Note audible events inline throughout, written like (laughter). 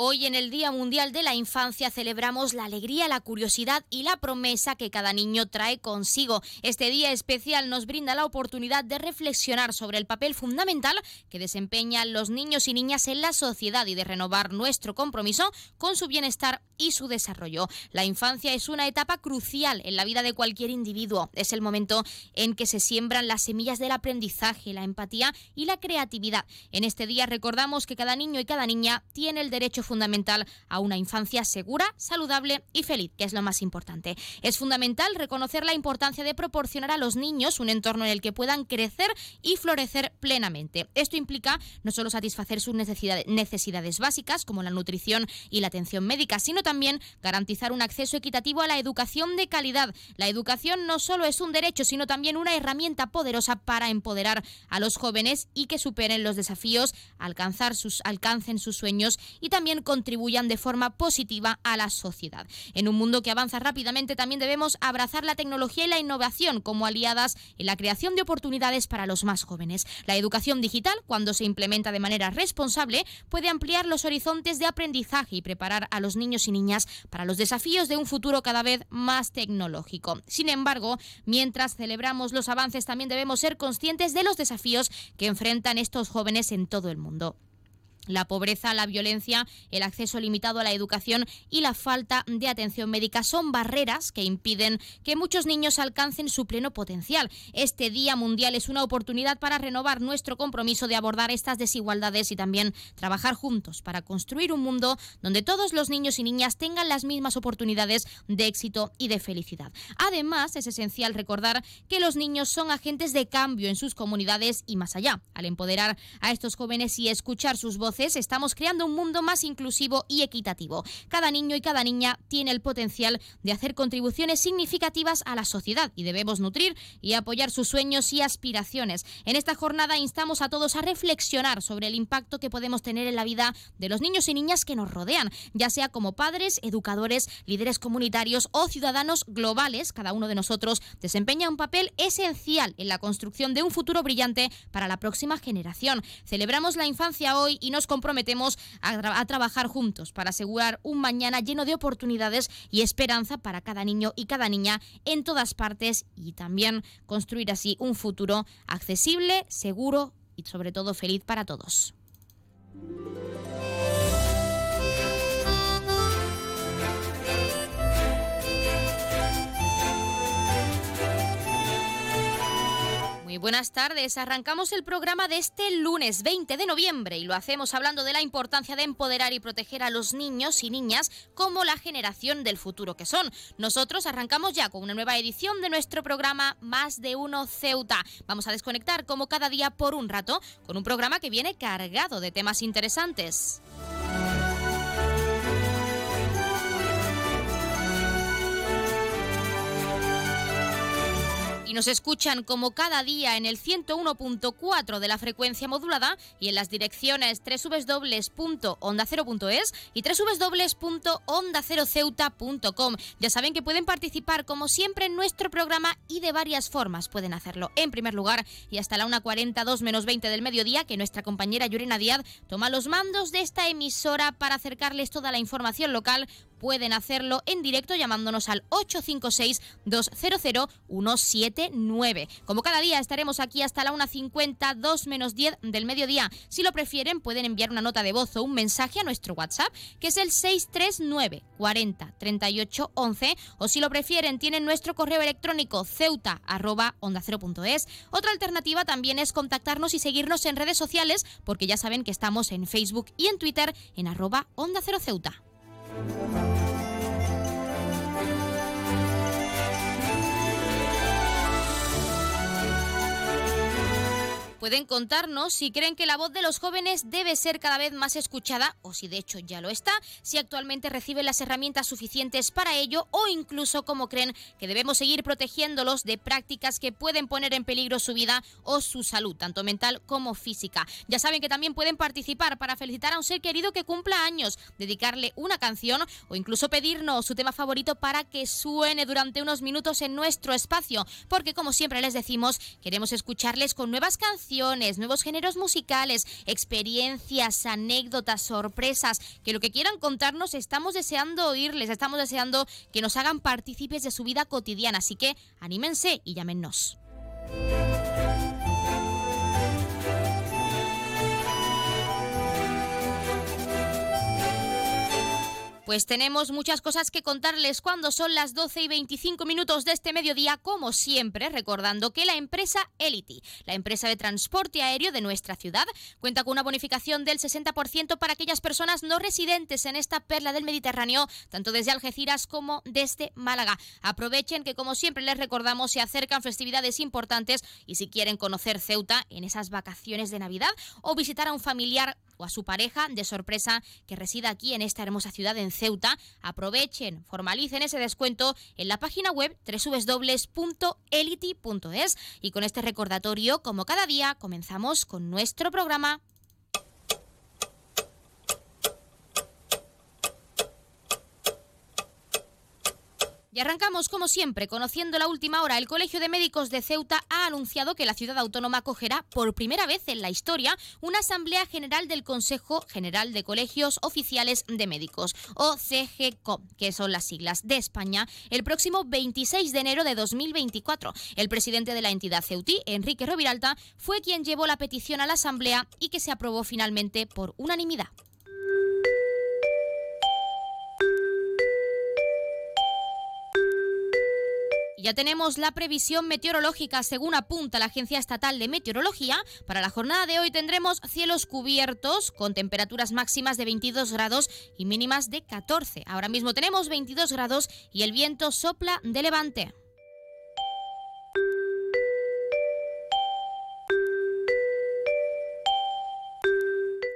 Hoy en el Día Mundial de la Infancia celebramos la alegría, la curiosidad y la promesa que cada niño trae consigo. Este día especial nos brinda la oportunidad de reflexionar sobre el papel fundamental que desempeñan los niños y niñas en la sociedad y de renovar nuestro compromiso con su bienestar y su desarrollo. La infancia es una etapa crucial en la vida de cualquier individuo. Es el momento en que se siembran las semillas del aprendizaje, la empatía y la creatividad. En este día recordamos que cada niño y cada niña tiene el derecho fundamental a una infancia segura, saludable y feliz, que es lo más importante. Es fundamental reconocer la importancia de proporcionar a los niños un entorno en el que puedan crecer y florecer plenamente. Esto implica no solo satisfacer sus necesidades, básicas, como la nutrición y la atención médica, sino también garantizar un acceso equitativo a la educación de calidad. La educación no solo es un derecho, sino también una herramienta poderosa para empoderar a los jóvenes y que superen los desafíos, alcanzar sus, alcancen sus sueños y también contribuyan de forma positiva a la sociedad. En un mundo que avanza rápidamente también debemos abrazar la tecnología y la innovación como aliadas en la creación de oportunidades para los más jóvenes. La educación digital, cuando se implementa de manera responsable, puede ampliar los horizontes de aprendizaje y preparar a los niños y niñas para los desafíos de un futuro cada vez más tecnológico. Sin embargo, mientras celebramos los avances, también debemos ser conscientes de los desafíos que enfrentan estos jóvenes en todo el mundo. La pobreza, la violencia, el acceso limitado a la educación y la falta de atención médica son barreras que impiden que muchos niños alcancen su pleno potencial. Este Día Mundial es una oportunidad para renovar nuestro compromiso de abordar estas desigualdades y también trabajar juntos para construir un mundo donde todos los niños y niñas tengan las mismas oportunidades de éxito y de felicidad. Además, es esencial recordar que los niños son agentes de cambio en sus comunidades y más allá. Al empoderar a estos jóvenes y escuchar sus voces, estamos creando un mundo más inclusivo y equitativo. Cada niño y cada niña tiene el potencial de hacer contribuciones significativas a la sociedad y debemos nutrir y apoyar sus sueños y aspiraciones. En esta jornada instamos a todos a reflexionar sobre el impacto que podemos tener en la vida de los niños y niñas que nos rodean, ya sea como padres, educadores, líderes comunitarios o ciudadanos globales. Cada uno de nosotros desempeña un papel esencial en la construcción de un futuro brillante para la próxima generación. Celebramos la infancia hoy y nos comprometemos a, trabajar juntos para asegurar un mañana lleno de oportunidades y esperanza para cada niño y cada niña en todas partes y también construir así un futuro accesible, seguro y sobre todo feliz para todos. Buenas tardes. Arrancamos el programa de este lunes 20 de noviembre y lo hacemos hablando de la importancia de empoderar y proteger a los niños y niñas como la generación del futuro que son. Nosotros arrancamos ya con una nueva edición de nuestro programa Más de Uno Ceuta. Vamos a desconectar como cada día por un rato con un programa que viene cargado de temas interesantes. Y nos escuchan como cada día en el 101.4 de la frecuencia modulada y en las direcciones www.ondacero.es y www.ondaceroceuta.com. Ya saben que pueden participar como siempre en nuestro programa y de varias formas pueden hacerlo. En primer lugar, y hasta la 1.42 menos 20 del mediodía, que nuestra compañera Yurina Díaz toma los mandos de esta emisora para acercarles toda la información local pueden hacerlo en directo llamándonos al 856-200-179. Como cada día estaremos aquí hasta la 1.50, 2 menos 10 del mediodía. Si lo prefieren, pueden enviar una nota de voz o un mensaje a nuestro WhatsApp, que es el 639 40 38 11. O si lo prefieren, tienen nuestro correo electrónico ceuta arroba onda Otra alternativa también es contactarnos y seguirnos en redes sociales, porque ya saben que estamos en Facebook y en Twitter en arroba onda cero ceuta. Thank you. Pueden contarnos si creen que la voz de los jóvenes debe ser cada vez más escuchada o si de hecho ya lo está, si actualmente reciben las herramientas suficientes para ello o incluso cómo creen que debemos seguir protegiéndolos de prácticas que pueden poner en peligro su vida o su salud, tanto mental como física. Ya saben que también pueden participar para felicitar a un ser querido que cumpla años, dedicarle una canción o incluso pedirnos su tema favorito para que suene durante unos minutos en nuestro espacio, porque como siempre les decimos, queremos escucharles con nuevas canciones, nuevos géneros musicales, experiencias, anécdotas, sorpresas, que lo que quieran contarnos estamos deseando oírles, estamos deseando que nos hagan partícipes de su vida cotidiana, así que anímense y llámenos. Pues tenemos muchas cosas que contarles cuando son las 12 y 25 minutos de este mediodía, como siempre, recordando que la empresa Elity, la empresa de transporte aéreo de nuestra ciudad, cuenta con una bonificación del 60% para aquellas personas no residentes en esta perla del Mediterráneo, tanto desde Algeciras como desde Málaga. Aprovechen que, como siempre les recordamos, se acercan festividades importantes y si quieren conocer Ceuta en esas vacaciones de Navidad o visitar a un familiar o a su pareja de sorpresa que resida aquí en esta hermosa ciudad en Ceuta, aprovechen, formalicen ese descuento en la página web www.elity.es y con este recordatorio, como cada día, comenzamos con nuestro programa. Y arrancamos, como siempre, conociendo la última hora. El Colegio de Médicos de Ceuta ha anunciado que la ciudad autónoma acogerá por primera vez en la historia una Asamblea General del Consejo General de Colegios Oficiales de Médicos, o CGCO, que son las siglas de España, el próximo 26 de enero de 2024. El presidente de la entidad ceutí, Enrique Roviralta, fue quien llevó la petición a la Asamblea y que se aprobó finalmente por unanimidad. Ya tenemos la previsión meteorológica según apunta la Agencia Estatal de Meteorología. Para la jornada de hoy tendremos cielos cubiertos con temperaturas máximas de 22 grados y mínimas de 14. Ahora mismo tenemos 22 grados y el viento sopla de levante.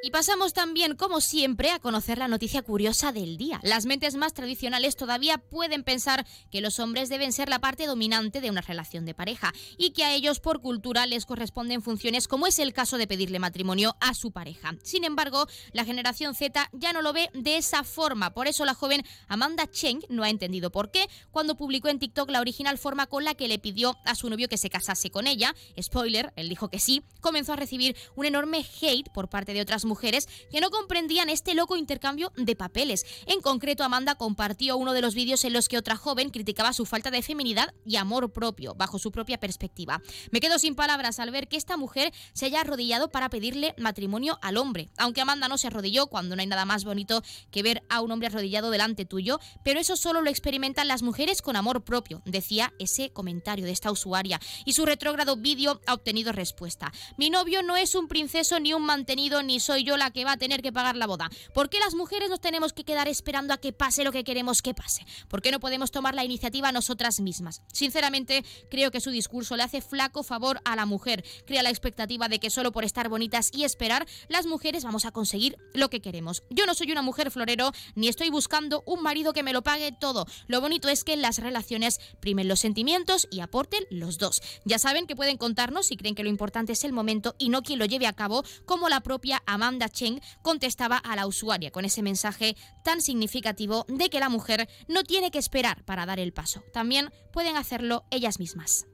Y pasamos también, como siempre, a conocer la noticia curiosa del día. Las mentes más tradicionales todavía pueden pensar que los hombres deben ser la parte dominante de una relación de pareja y que a ellos por cultura les corresponden funciones como es el caso de pedirle matrimonio a su pareja. Sin embargo, la generación Z ya no lo ve de esa forma. Por eso la joven Amanda Cheng no ha entendido por qué cuando publicó en TikTok la original forma con la que le pidió a su novio que se casase con ella. Spoiler, él dijo que sí. Comenzó a recibir un enorme hate por parte de otras mujeres mujeres que no comprendían este loco intercambio de papeles. En concreto, Amanda compartió uno de los vídeos en los que otra joven criticaba su falta de feminidad y amor propio, bajo su propia perspectiva. Me quedo sin palabras al ver que esta mujer se haya arrodillado para pedirle matrimonio al hombre. Aunque Amanda no se arrodilló cuando no hay nada más bonito que ver a un hombre arrodillado delante tuyo, pero eso solo lo experimentan las mujeres con amor propio, decía ese comentario de esta usuaria. Y su retrógrado vídeo ha obtenido respuesta. Mi novio no es un princeso ni un mantenido, ni soy yo la que va a tener que pagar la boda. ¿Por qué las mujeres nos tenemos que quedar esperando a que pase lo que queremos que pase? ¿Por qué no podemos tomar la iniciativa nosotras mismas? Sinceramente, creo que su discurso le hace flaco favor a la mujer. Crea la expectativa de que solo por estar bonitas y esperar, las mujeres vamos a conseguir lo que queremos. Yo no soy una mujer florero, ni estoy buscando un marido que me lo pague todo. Lo bonito es que en las relaciones primen los sentimientos y aporten los dos. Ya saben que pueden contarnos si creen que lo importante es el momento y no quien lo lleve a cabo, como la propia Amanda Amanda Cheng contestaba a la usuaria con ese mensaje tan significativo de que la mujer no tiene que esperar para dar el paso. También pueden hacerlo ellas mismas.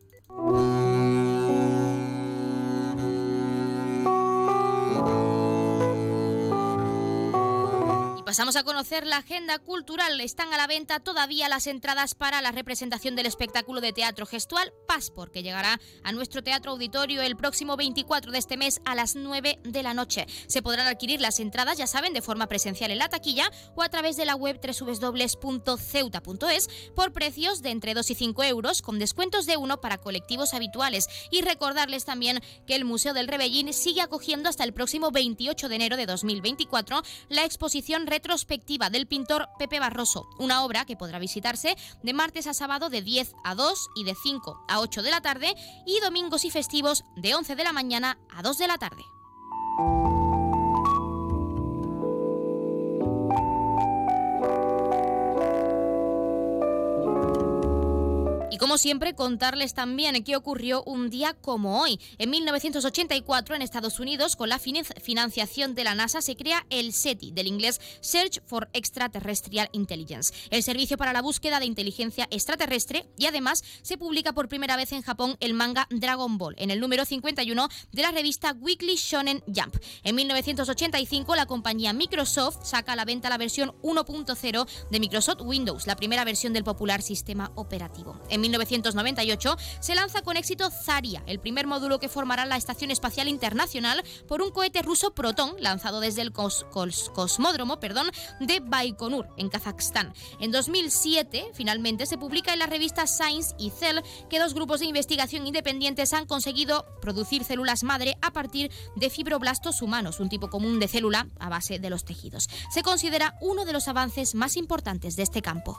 Pasamos a conocer la agenda cultural. Están a la venta todavía las entradas para la representación del espectáculo de teatro gestual Passport, que llegará a nuestro teatro auditorio el próximo 24 de este mes a las 9 de la noche. Se podrán adquirir las entradas, ya saben, de forma presencial en la taquilla o a través de la web www.ceuta.es por precios de entre 2 y 5 euros, con descuentos de uno para colectivos habituales. Y recordarles también que el Museo del Rebellín sigue acogiendo hasta el próximo 28 de enero de 2024 la exposición retrospectiva del pintor Pepe Barroso, una obra que podrá visitarse de martes a sábado de 10 a 2 y de 5 a 8 de la tarde y domingos y festivos de 11 de la mañana a 2 de la tarde. Como siempre, contarles también qué ocurrió un día como hoy. En 1984, en Estados Unidos, con la financiación de la NASA, se crea el SETI, del inglés Search for Extraterrestrial Intelligence, el servicio para la búsqueda de inteligencia extraterrestre, y además se publica por primera vez en Japón el manga Dragon Ball, en el número 51 de la revista Weekly Shonen Jump. En 1985, la compañía Microsoft saca a la venta la versión 1.0 de Microsoft Windows, la primera versión del popular sistema operativo. 1998 se lanza con éxito Zarya, el primer módulo que formará la Estación Espacial Internacional por un cohete ruso Proton lanzado desde el cosmódromo perdón, de Baikonur, en Kazajstán. En 2007, finalmente, se publica en la revista Science y Cell que dos grupos de investigación independientes han conseguido producir células madre a partir de fibroblastos humanos, un tipo común de célula a base de los tejidos. Se considera uno de los avances más importantes de este campo.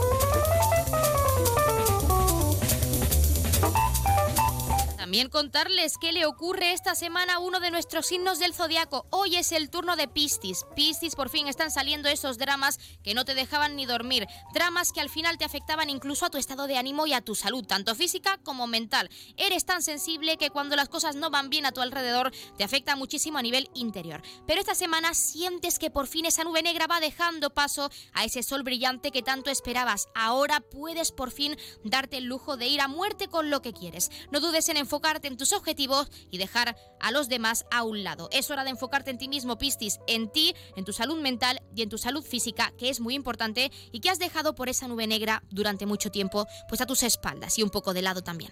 También contarles qué le ocurre esta semana a uno de nuestros signos del zodiaco. Hoy es el turno de Piscis. Piscis, por fin están saliendo esos dramas que no te dejaban ni dormir. Dramas que al final te afectaban incluso a tu estado de ánimo y a tu salud, tanto física como mental. Eres tan sensible que cuando las cosas no van bien a tu alrededor te afecta muchísimo a nivel interior. Pero esta semana sientes que por fin esa nube negra va dejando paso a ese sol brillante que tanto esperabas. Ahora puedes por fin darte el lujo de ir a muerte con lo que quieres. No dudes en enfocar enfocarte en tus objetivos y dejar a los demás a un lado. Es hora de enfocarte en ti mismo, Pistis, en ti, en tu salud mental y en tu salud física, que es muy importante y que has dejado por esa nube negra durante mucho tiempo, pues a tus espaldas y un poco de lado también.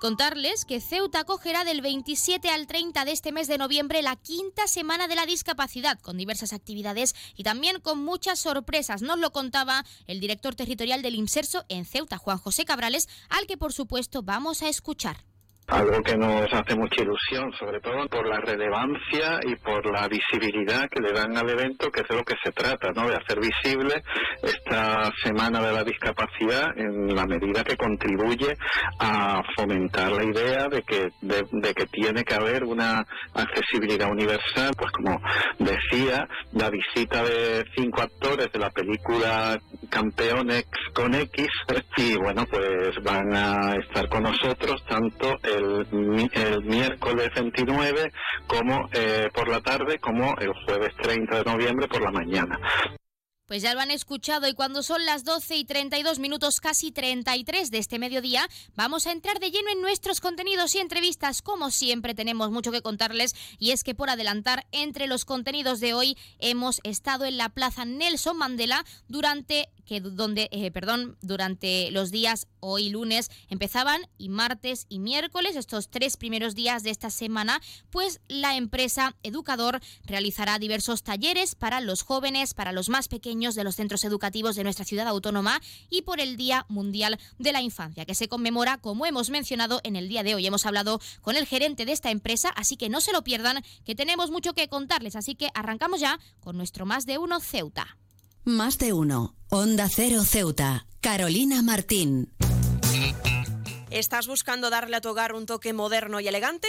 Contarles que Ceuta acogerá del 27 al 30 de este mes de noviembre la quinta semana de la discapacidad, con diversas actividades y también con muchas sorpresas. Nos lo contaba el director territorial del IMSERSO en Ceuta, Juan José Cabrales, al que por supuesto vamos a escuchar algo que nos hace mucha ilusión, sobre todo por la relevancia y por la visibilidad que le dan al evento, que es de lo que se trata, ¿no? De hacer visible esta Semana de la Discapacidad en la medida que contribuye a fomentar la idea de que, de, que tiene que haber una accesibilidad universal, pues como decía, la visita de cinco actores de la película Campeones con X, (laughs) y bueno, pues van a estar con nosotros tanto el, miércoles 29 como eh, por la tarde como el jueves 30 de noviembre por la mañana. Pues ya lo han escuchado y cuando son las 12 y 32 minutos, casi 33 de este mediodía, vamos a entrar de lleno en nuestros contenidos y entrevistas. Como siempre tenemos mucho que contarles y es que por adelantar, entre los contenidos de hoy hemos estado en la Plaza Nelson Mandela durante que donde, eh, perdón, durante los días hoy lunes empezaban y martes y miércoles, estos tres primeros días de esta semana, pues la empresa Educador realizará diversos talleres para los jóvenes, para los más pequeños de los centros educativos de nuestra ciudad autónoma y por el Día Mundial de la Infancia, que se conmemora, como hemos mencionado en el día de hoy. Hemos hablado con el gerente de esta empresa, así que no se lo pierdan, que tenemos mucho que contarles, así que arrancamos ya con nuestro más de uno Ceuta. Más de uno. Onda Cero Ceuta. Carolina Martín. ¿Estás buscando darle a tu hogar un toque moderno y elegante?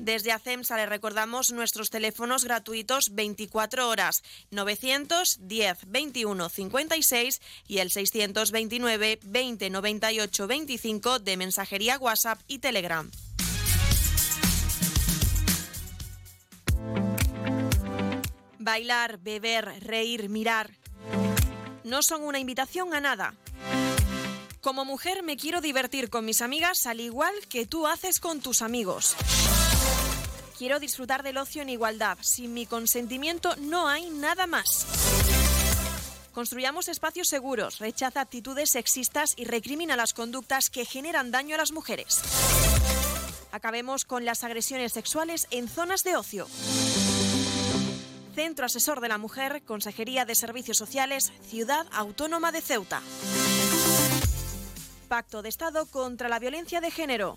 Desde ACEMSA le recordamos nuestros teléfonos gratuitos 24 horas 910 21 56 y el 629 20 98 25 de mensajería WhatsApp y Telegram. Bailar, beber, reír, mirar no son una invitación a nada. Como mujer me quiero divertir con mis amigas al igual que tú haces con tus amigos. Quiero disfrutar del ocio en igualdad. Sin mi consentimiento no hay nada más. Construyamos espacios seguros, rechaza actitudes sexistas y recrimina las conductas que generan daño a las mujeres. Acabemos con las agresiones sexuales en zonas de ocio. Centro Asesor de la Mujer, Consejería de Servicios Sociales, Ciudad Autónoma de Ceuta. Pacto de Estado contra la Violencia de Género.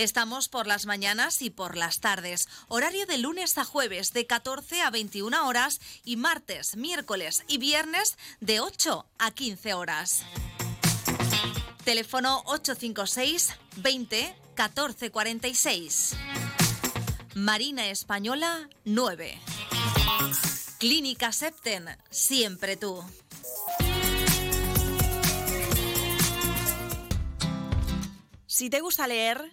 Estamos por las mañanas y por las tardes. Horario de lunes a jueves de 14 a 21 horas y martes, miércoles y viernes de 8 a 15 horas. Teléfono 856 20 14 46. Marina Española 9. Clínica Septen, siempre tú. Si te gusta leer,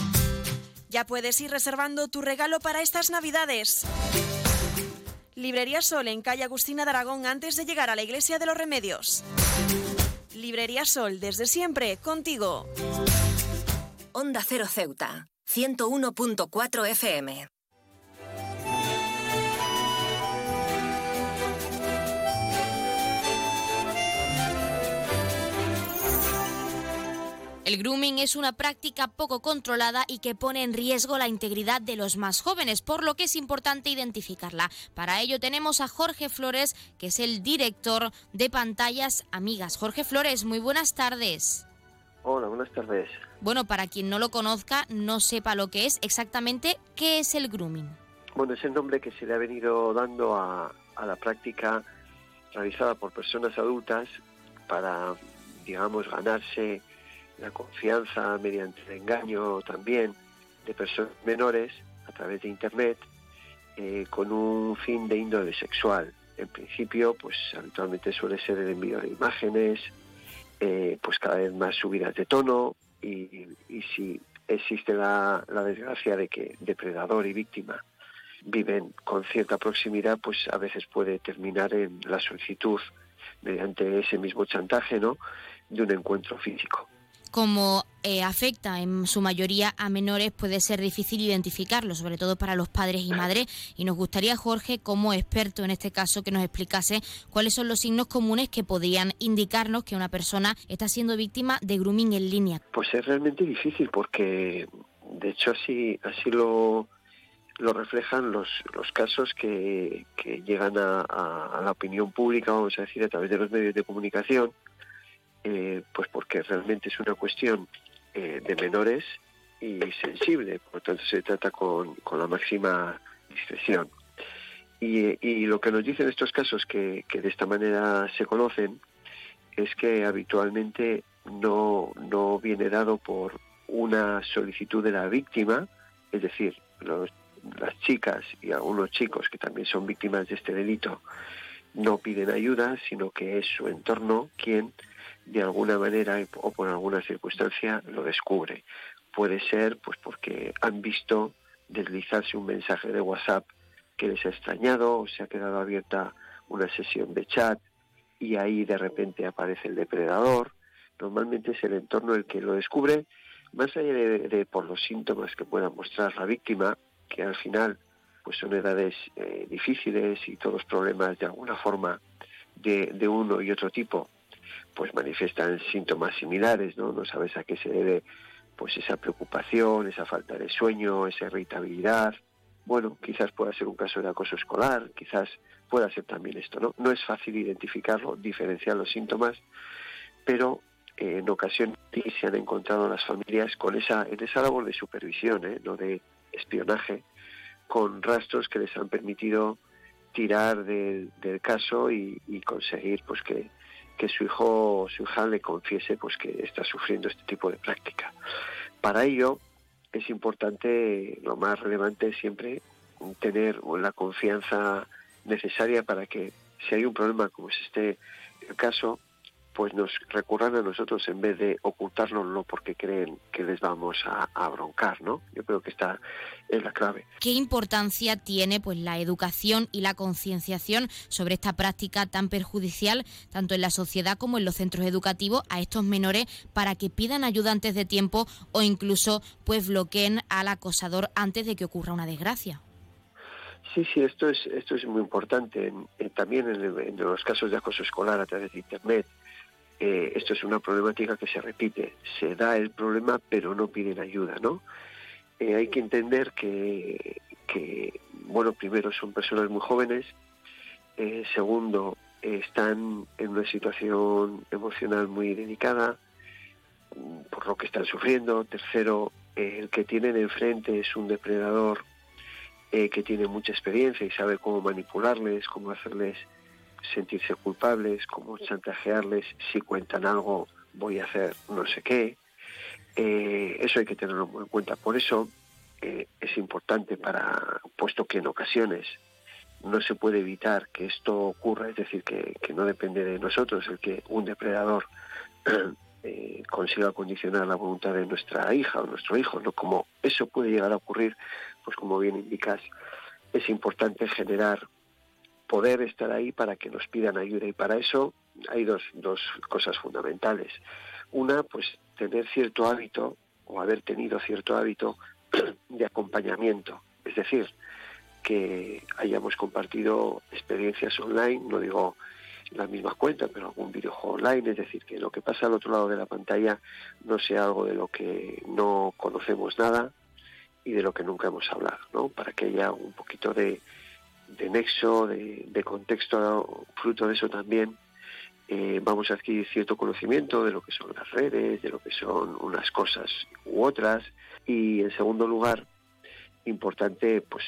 Ya puedes ir reservando tu regalo para estas Navidades. Librería Sol en calle Agustina de Aragón antes de llegar a la Iglesia de los Remedios. Librería Sol desde siempre contigo. Onda Cero Ceuta, 101.4 FM. El grooming es una práctica poco controlada y que pone en riesgo la integridad de los más jóvenes, por lo que es importante identificarla. Para ello tenemos a Jorge Flores, que es el director de Pantallas Amigas. Jorge Flores, muy buenas tardes. Hola, buenas tardes. Bueno, para quien no lo conozca, no sepa lo que es, exactamente, ¿qué es el grooming? Bueno, es el nombre que se le ha venido dando a, a la práctica realizada por personas adultas para, digamos, ganarse la confianza mediante el engaño también de personas menores a través de Internet eh, con un fin de índole sexual. En principio, pues habitualmente suele ser el envío de imágenes, eh, pues cada vez más subidas de tono y, si existe la, la desgracia de que depredador y víctima viven con cierta proximidad, pues a veces puede terminar en la solicitud mediante ese mismo chantaje, ¿no? de un encuentro físico. Como eh, afecta en su mayoría a menores, puede ser difícil identificarlo, sobre todo para los padres y madres. Y nos gustaría, Jorge, como experto en este caso, que nos explicase cuáles son los signos comunes que podrían indicarnos que una persona está siendo víctima de grooming en línea. Pues es realmente difícil porque, de hecho, así, así lo, lo reflejan los, los casos que, que llegan a, a, la opinión pública, vamos a decir, a través de los medios de comunicación, eh, pues porque realmente es una cuestión eh, de menores y sensible, por lo tanto se trata con, con la máxima discreción. Y, y, lo que nos dicen estos casos que, que de esta manera se conocen es que habitualmente no, no viene dado por una solicitud de la víctima, es decir, los las chicas y algunos chicos que también son víctimas de este delito no piden ayuda, sino que es su entorno quien de alguna manera o por alguna circunstancia lo descubre. Puede ser pues porque han visto deslizarse un mensaje de WhatsApp que les ha extrañado o se ha quedado abierta una sesión de chat y ahí de repente aparece el depredador. Normalmente es el entorno el que lo descubre, más allá de, por los síntomas que pueda mostrar la víctima, que al final pues son edades eh, difíciles y todos problemas de alguna forma de, uno y otro tipo pues manifiestan síntomas similares, ¿no? No sabes a qué se debe pues esa preocupación, esa falta de sueño, esa irritabilidad. Bueno, quizás pueda ser un caso de acoso escolar, quizás pueda ser también esto, ¿no? No es fácil identificarlo, diferenciar los síntomas, pero eh, en ocasiones se han encontrado las familias con esa, en esa labor de supervisión, ¿eh? no de espionaje con rastros que les han permitido tirar del, caso y, conseguir pues que, que su hijo o su hija le confiese pues que está sufriendo este tipo de práctica. Para ello es importante, lo más relevante siempre, tener la confianza necesaria para que si hay un problema como es este caso, pues nos recurran a nosotros en vez de ocultárnoslo porque creen que les vamos a, broncar, ¿no? Yo creo que esta es la clave. ¿Qué importancia tiene pues la educación y la concienciación sobre esta práctica tan perjudicial tanto en la sociedad como en los centros educativos a estos menores para que pidan ayuda antes de tiempo o incluso pues bloqueen al acosador antes de que ocurra una desgracia? Sí, sí, esto es esto es muy importante. también en, en, los casos de acoso escolar a través de Internet, eh, esto es una problemática que se repite. Se da el problema, pero no piden ayuda, ¿no? Eh, hay que entender que, bueno, primero son personas muy jóvenes, eh, segundo, están en una situación emocional muy delicada mm, por lo que están sufriendo, tercero, el que tienen enfrente es un depredador que tiene mucha experiencia y sabe cómo manipularles, cómo hacerles sentirse culpables, como chantajearles, si cuentan algo voy a hacer no sé qué. Eh, eso hay que tenerlo muy en cuenta. Por eso eh, es importante para, puesto que en ocasiones no se puede evitar que esto ocurra, es decir, que, no depende de nosotros el que un depredador (clears throat) eh, consiga condicionar la voluntad de nuestra hija o nuestro hijo, ¿no? Como eso puede llegar a ocurrir, pues como bien indicas, es importante generar poder estar ahí para que nos pidan ayuda. Y para eso hay dos, dos cosas fundamentales. Una, pues tener cierto hábito o haber tenido cierto hábito (clears throat) de acompañamiento. Es decir, que hayamos compartido experiencias online, no digo la misma cuenta, pero algún videojuego online, es decir, que lo que pasa al otro lado de la pantalla no sea algo de lo que no conocemos nada y de lo que nunca hemos hablado, ¿no? Para que haya un poquito de, de nexo, de, contexto, fruto de eso también eh, vamos a adquirir cierto conocimiento de lo que son las redes, de lo que son unas cosas u otras. Y en segundo lugar, importante, pues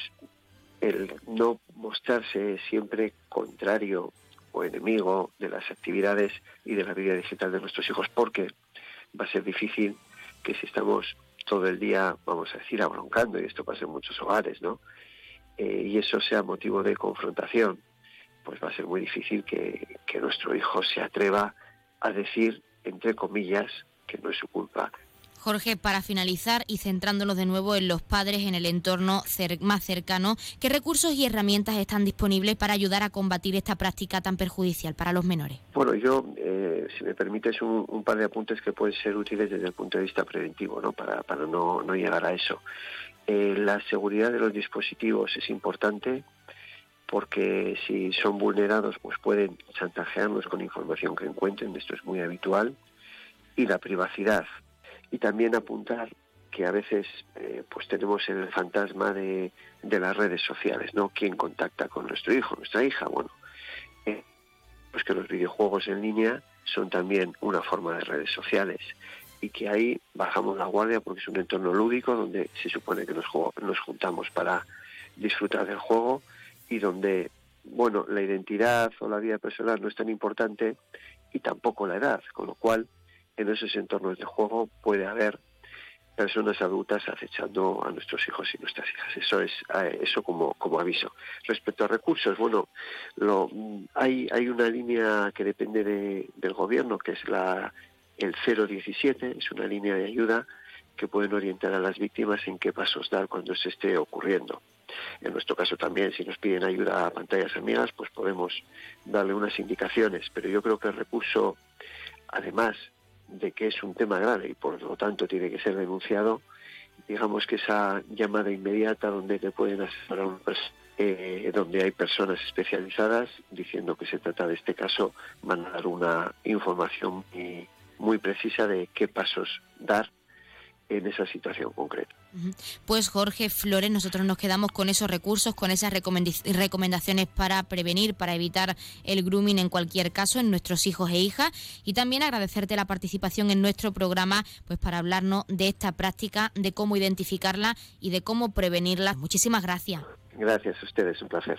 el no mostrarse siempre contrario o enemigo de las actividades y de la vida digital de nuestros hijos, porque va a ser difícil que si estamos todo el día, vamos a decir, abroncando, y esto pasa en muchos hogares, ¿no? Eh, y eso sea motivo de confrontación, pues va a ser muy difícil que, que nuestro hijo se atreva a decir, entre comillas, que no es su culpa Jorge, para finalizar y centrándonos de nuevo en los padres en el entorno más cercano, ¿qué recursos y herramientas están disponibles para ayudar a combatir esta práctica tan perjudicial para los menores? Bueno, yo, eh, si me permites, un, par de apuntes que pueden ser útiles desde el punto de vista preventivo, ¿no? para, para no, no llegar a eso. Eh, la seguridad de los dispositivos es importante porque si son vulnerados pues pueden chantajearnos con información que encuentren, esto es muy habitual, y la privacidad. Y también apuntar que a veces eh, pues tenemos el fantasma de, de, las redes sociales, ¿no? ¿Quién contacta con nuestro hijo, nuestra hija? Bueno, eh, pues que los videojuegos en línea son también una forma de redes sociales y que ahí bajamos la guardia porque es un entorno lúdico donde se supone que nos, nos juntamos para disfrutar del juego y donde, bueno, la identidad o la vida personal no es tan importante y tampoco la edad, con lo cual en esos entornos de juego puede haber personas adultas acechando a nuestros hijos y nuestras hijas. Eso es eh, eso como, como aviso. Respecto a recursos, bueno, lo, hay, hay una línea que depende de, del gobierno, que es la el 017, es una línea de ayuda que pueden orientar a las víctimas en qué pasos dar cuando se esté ocurriendo. En nuestro caso también, si nos piden ayuda a pantallas amigas, pues podemos darle unas indicaciones, pero yo creo que el recurso, además de que es un tema grave y por lo tanto tiene que ser denunciado, digamos que esa llamada inmediata donde te pueden asesorar eh, donde hay personas especializadas diciendo que se trata de este caso, van a dar una información muy precisa de qué pasos dar en esa situación concreta. Pues Jorge Flores, nosotros nos quedamos con esos recursos, con esas recomendaciones para prevenir, para evitar el grooming en cualquier caso en nuestros hijos e hijas y también agradecerte la participación en nuestro programa pues para hablarnos de esta práctica, de cómo identificarla y de cómo prevenirla. Muchísimas gracias. Gracias a ustedes, un placer.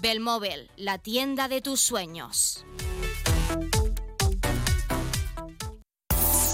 Belmóvil, la tienda de tus sueños.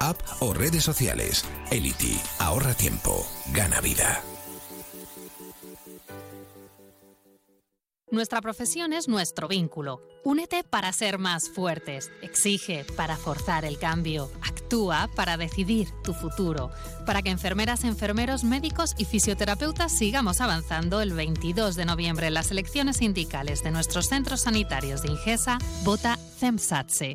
app o redes sociales. Ahorra tiempo, gana vida. Nuestra profesión es nuestro vínculo. Únete para ser más fuertes. Exige para forzar el cambio. Actúa para decidir tu futuro. Para que enfermeras, enfermeros, médicos y fisioterapeutas sigamos avanzando el 22 de noviembre en las elecciones sindicales de nuestros centros sanitarios de Ingesa, vota CEMSATSE.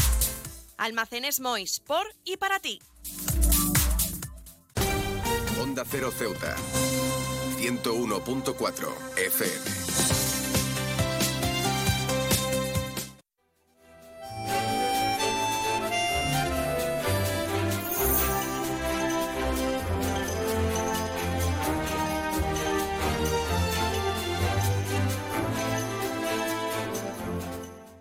Almacenes Mois, por y para ti. Onda Cero Ceuta. 101.4 FM.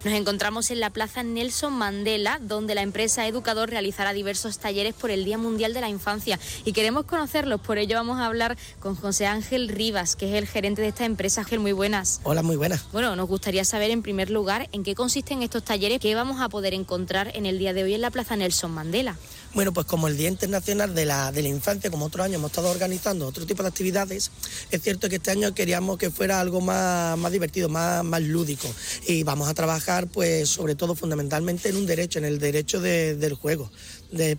Nos encontramos en la Plaza Nelson Mandela, donde la empresa Educador realizará diversos talleres por el Día Mundial de la Infancia y queremos conocerlos. Por ello vamos a hablar con José Ángel Rivas, que es el gerente de esta empresa. Ángel, muy buenas. Hola, muy buenas. Bueno, nos gustaría saber en primer lugar en qué consisten estos talleres que vamos a poder encontrar en el día de hoy en la Plaza Nelson Mandela. Bueno, pues como el Día Internacional de la, de la Infancia, como otros años hemos estado organizando otro tipo de actividades, es cierto que este año queríamos que fuera algo más, más divertido, más, más lúdico. Y vamos a trabajar, pues, sobre todo fundamentalmente en un derecho, en el derecho del juego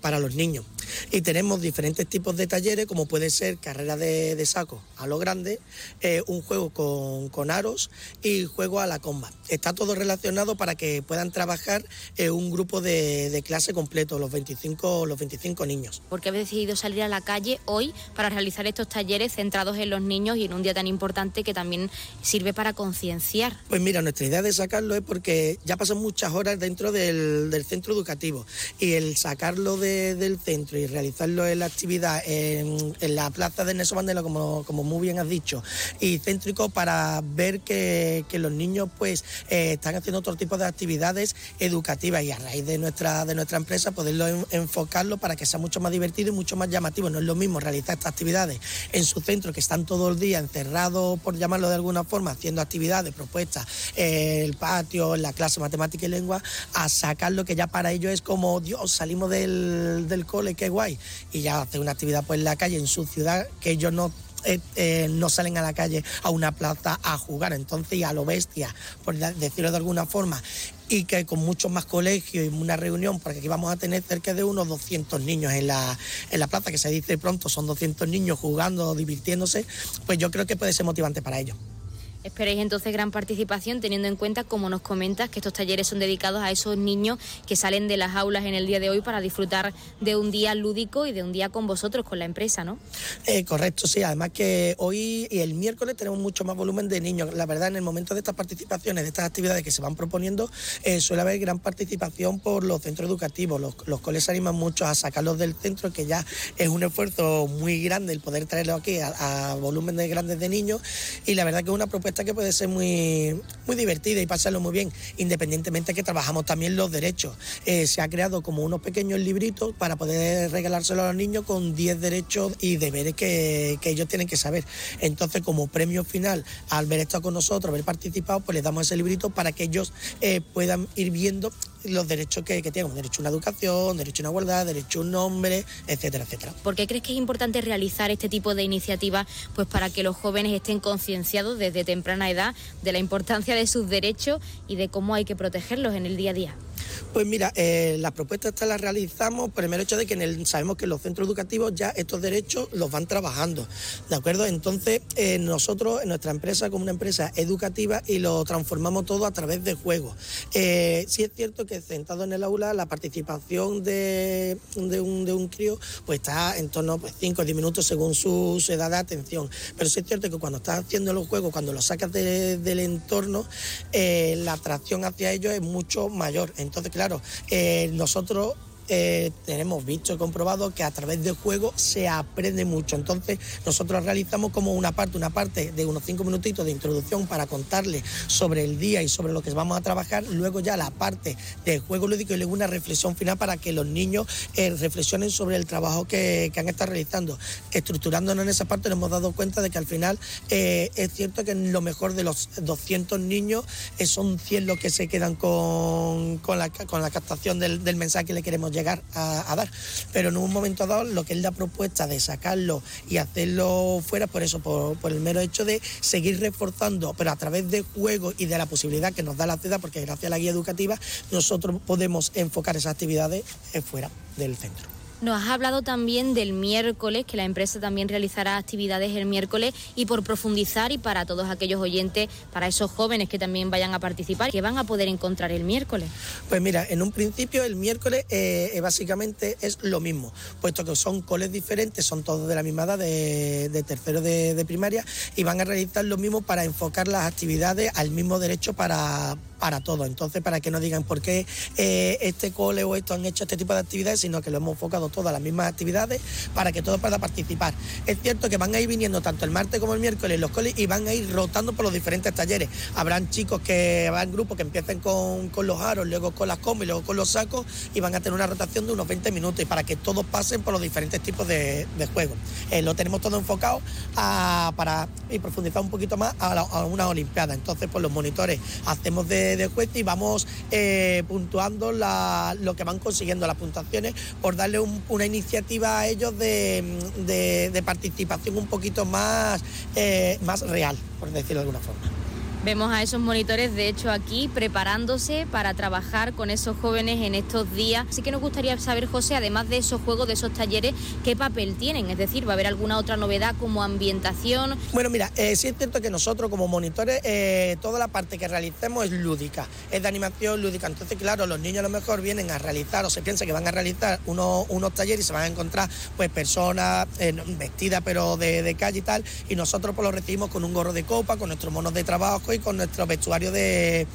para los niños. Y tenemos diferentes tipos de talleres, como puede ser carrera de, saco a lo grande, eh, un juego con, aros y juego a la comba. Está todo relacionado para que puedan trabajar en un grupo de, clase completo, los 25, los 25 niños. ¿Por qué habéis decidido salir a la calle hoy para realizar estos talleres centrados en los niños y en un día tan importante que también sirve para concienciar? Pues mira, nuestra idea de sacarlo es porque ya pasan muchas horas dentro del, del centro educativo y el sacarlo del centro y realizarlo en la actividad en, la plaza de Nelson Mandela, como, como muy bien has dicho, y céntrico para ver que, los niños pues eh, están haciendo otro tipo de actividades educativas y a raíz de nuestra, de nuestra empresa poderlo enfocarlo para que sea mucho más divertido y mucho más llamativo. No es lo mismo realizar estas actividades en su centro que están todo el día encerrados, por llamarlo de alguna forma, haciendo actividades, propuestas, el patio, la clase matemática y lengua, a sacarlo que ya para ellos es como, Dios, salimos del del, cole, qué guay, y ya hace una actividad pues en la calle, en su ciudad, que ellos no eh, eh, no salen a la calle a una plaza a jugar, entonces a lo bestia, por decirlo de alguna forma, y que con muchos más colegios y una reunión, porque aquí vamos a tener cerca de unos 200 niños en la, en la plaza, que se dice pronto, son 200 niños jugando, divirtiéndose, pues yo creo que puede ser motivante para ellos. Esperéis entonces gran participación teniendo en cuenta, como nos comentas, que estos talleres son dedicados a esos niños que salen de las aulas en el día de hoy para disfrutar de un día lúdico y de un día con vosotros, con la empresa, ¿no? Eh, correcto, sí. Además que hoy y el miércoles tenemos mucho más volumen de niños. La verdad, en el momento de estas participaciones, de estas actividades que se van proponiendo, eh, suele haber gran participación por los centros educativos. Los, los coles animan mucho a sacarlos del centro, que ya es un esfuerzo muy grande el poder traerlos aquí a, a volumen de grandes de niños. Y la verdad que es una propuesta que puede ser muy, muy divertida y pasarlo muy bien, independientemente que trabajamos también los derechos. Eh, se ha creado como unos pequeños libritos para poder regalárselo a los niños con 10 derechos y deberes que, que ellos tienen que saber. Entonces, como premio final, al ver esto con nosotros, haber participado, pues les damos ese librito para que ellos eh, puedan ir viendo los derechos que, que tienen, derecho a una educación, derecho a una igualdad, derecho a un nombre, etcétera, etcétera. ¿Por qué crees que es importante realizar este tipo de iniciativas pues para que los jóvenes estén concienciados desde temprana edad de la importancia de sus derechos y de cómo hay que protegerlos en el día a día? Pues mira, eh, las propuestas estas las realizamos por el mero hecho de que sabemos que los centros educativos ya estos derechos los van trabajando, ¿de acuerdo? Entonces eh, nosotros, en nuestra empresa, como una empresa educativa, y lo transformamos todo a través de juegos. Eh, sí es cierto que sentado en el aula la participación de, un, crío pues está en torno a pues, 5 o 10 minutos según su, edad de atención, pero sí es cierto que cuando estás haciendo los juegos, cuando los sacas del entorno, la atracción hacia ellos es mucho mayor. Entonces, claro, eh, nosotros eh, tenemos visto y comprobado que a través del juego se aprende mucho. Entonces, nosotros realizamos como una parte, una parte de unos cinco minutitos de introducción para contarle sobre el día y sobre lo que vamos a trabajar. Luego ya la parte del juego lúdico y luego una reflexión final para que los niños eh, reflexionen sobre el trabajo que, han estado realizando. Estructurándonos en esa parte nos hemos dado cuenta de que al final eh, es cierto que lo mejor de los 200 niños son 100 los que se quedan con, la, con la captación del, del mensaje que le queremos llevar llegar a, dar. Pero en un momento dado, lo que es la propuesta de sacarlo y hacerlo fuera, por eso, por, el mero hecho de seguir reforzando, pero a través de juegos y de la posibilidad que nos da la ciudad, porque gracias a la guía educativa nosotros podemos enfocar esas actividades fuera del centro. Nos has hablado también del miércoles, que la empresa también realizará actividades el miércoles y por profundizar y para todos aquellos oyentes, para esos jóvenes que también vayan a participar, que van a poder encontrar el miércoles. Pues mira, en un principio el miércoles eh, eh, básicamente es lo mismo, puesto que son coles diferentes, son todos de la misma edad, de, tercero de, primaria, y van a realizar lo mismo para enfocar las actividades al mismo derecho para, para todos. Entonces, para que no digan por qué eh, este cole o esto han hecho este tipo de actividades, sino que lo hemos enfocado todas las mismas actividades para que todos puedan participar. Es cierto que van a ir viniendo tanto el martes como el miércoles los coles y van a ir rotando por los diferentes talleres. Habrán chicos que van en grupo que empiecen con, los aros, luego con las comas y luego con los sacos y van a tener una rotación de unos 20 minutos y para que todos pasen por los diferentes tipos de, juegos. Eh, lo tenemos todo enfocado para y profundizar un poquito más a, una Olimpiada. Entonces, pues los monitores hacemos de, de juez y vamos eh, puntuando lo que van consiguiendo las puntuaciones por darle un, una iniciativa a ellos de, participación un poquito más, eh, más real, por decirlo de alguna forma. Vemos a esos monitores, de hecho, aquí preparándose para trabajar con esos jóvenes en estos días. Así que nos gustaría saber, José, además de esos juegos, de esos talleres, qué papel tienen. Es decir, ¿va a haber alguna otra novedad como ambientación? Bueno, mira, eh, sí es cierto que nosotros como monitores, eh, toda la parte que realicemos es lúdica, es de animación lúdica. Entonces, claro, los niños a lo mejor vienen a realizar o se piensa que van a realizar unos, unos talleres y se van a encontrar pues personas eh, vestidas pero de, de, calle y tal. Y nosotros pues lo recibimos con un gorro de copa, con nuestros monos de trabajo y con nuestro vestuario de,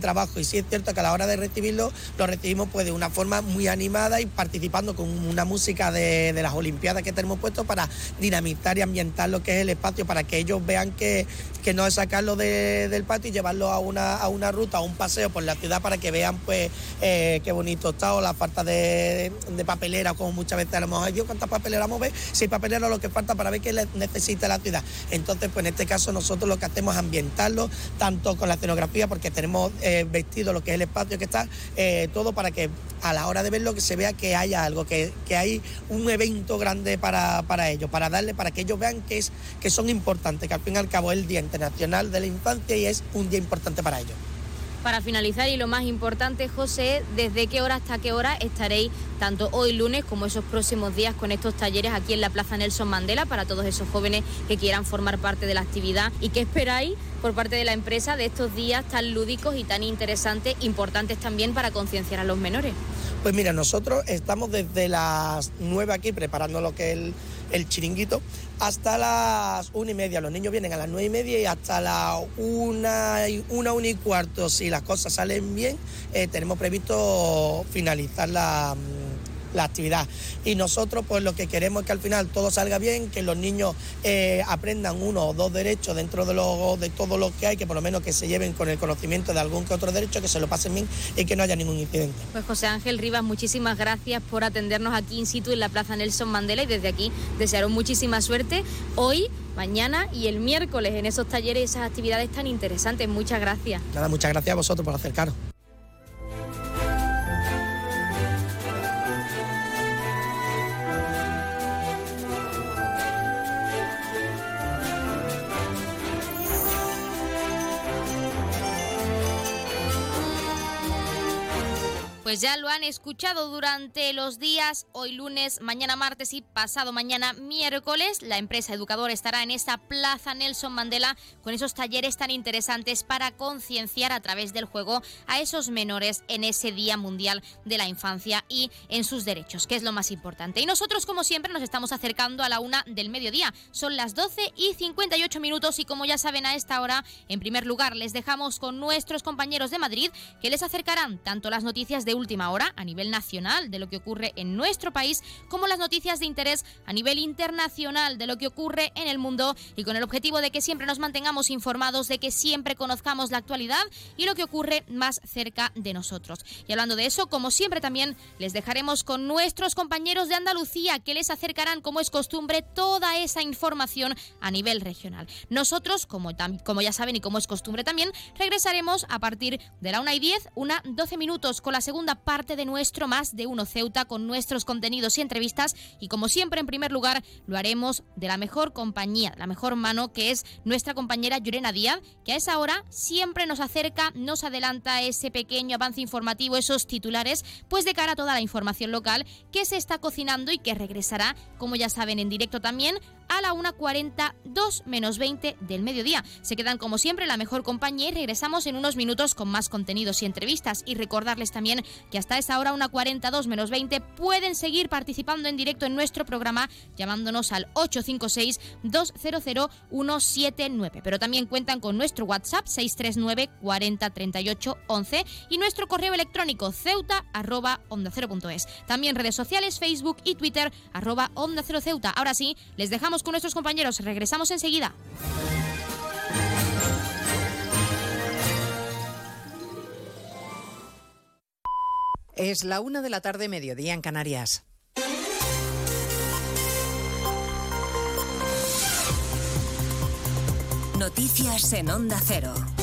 trabajo. Y sí es cierto que a la hora de recibirlo, lo recibimos pues de una forma muy animada y participando con una música de, las Olimpiadas que tenemos puesto para dinamizar y ambientar lo que es el espacio, para que ellos vean que, que no es sacarlo del patio y llevarlo a una, a una ruta, a un paseo por la ciudad para que vean pues eh, qué bonito está o la falta de, papelera, como muchas veces a lo mejor, Dios, ¿cuántas papeleras vamos a ver? Si papelera lo que falta para ver qué necesita la ciudad. Entonces, pues en este caso nosotros lo que hacemos es ambientarlo, tanto con la escenografía, porque tenemos eh, vestido lo que es el espacio que está, eh, todo para que a la hora de verlo que se vea que haya algo, que, hay un evento grande para, para ellos, para darle, para que ellos vean que, es, que son importantes, que al fin y al cabo es el Día Internacional de la Infancia y es un día importante para ellos. Para finalizar y lo más importante, José, ¿desde qué hora hasta qué hora estaréis tanto hoy lunes como esos próximos días con estos talleres aquí en la Plaza Nelson Mandela para todos esos jóvenes que quieran formar parte de la actividad? ¿Y qué esperáis por parte de la empresa de estos días tan lúdicos y tan interesantes, importantes también para concienciar a los menores? Pues mira, nosotros estamos desde las nueve aquí preparando lo que es el, chiringuito hasta las una y media. Los niños vienen a las nueve y media y hasta las una, una, una y cuarto, si las cosas salen bien, eh, tenemos previsto finalizar la la actividad. Y nosotros pues lo que queremos es que al final todo salga bien, que los niños eh, aprendan uno o dos derechos dentro de, lo, de todo lo que hay, que por lo menos que se lleven con el conocimiento de algún que otro derecho, que se lo pasen bien y que no haya ningún incidente. Pues José Ángel Rivas, muchísimas gracias por atendernos aquí in situ en la Plaza Nelson Mandela y desde aquí desearos muchísima suerte hoy mañana y el miércoles en esos talleres y esas actividades tan interesantes. Muchas gracias. Nada, muchas gracias a vosotros por acercaros. Pues ya lo han escuchado durante los días, hoy lunes, mañana martes y pasado mañana miércoles. La empresa educadora estará en esta Plaza Nelson Mandela con esos talleres tan interesantes para concienciar a través del juego a esos menores en ese Día Mundial de la Infancia y en sus derechos, que es lo más importante. Y nosotros, como siempre, nos estamos acercando a la una del mediodía. Son las 12 y 58 minutos y como ya saben a esta hora, en primer lugar, les dejamos con nuestros compañeros de Madrid que les acercarán tanto las noticias de última hora a nivel nacional de lo que ocurre en nuestro país, como las noticias de interés a nivel internacional de lo que ocurre en el mundo y con el objetivo de que siempre nos mantengamos informados, de que siempre conozcamos la actualidad y lo que ocurre más cerca de nosotros. Y hablando de eso, como siempre también les dejaremos con nuestros compañeros de Andalucía que les acercarán, como es costumbre, toda esa información a nivel regional. Nosotros, como, como ya saben y como es costumbre también, regresaremos a partir de la 1 y 10, una 12 minutos con la segunda parte de nuestro Más de Uno Ceuta con nuestros contenidos y entrevistas. Y como siempre en primer lugar lo haremos de la mejor compañía, la mejor mano que es nuestra compañera Yurena Díaz, que a esa hora siempre nos acerca, nos adelanta ese pequeño avance informativo, esos titulares, pues de cara a toda la información local que se está cocinando y que regresará, como ya saben, en directo también a la 1.42 menos 20 del mediodía. Se quedan como siempre la mejor compañía y regresamos en unos minutos con más contenidos y entrevistas. Y recordarles también que hasta esa hora 1.42 menos 20 pueden seguir participando en directo en nuestro programa llamándonos al 856 200 179. Pero también cuentan con nuestro WhatsApp 639 40 38 11 y nuestro correo electrónico ceuta arroba onda También redes sociales Facebook y Twitter arroba onda cero ceuta. Ahora sí, les dejamos con nuestros compañeros. Regresamos enseguida. Es la una de la tarde, mediodía en Canarias. Noticias en Onda Cero.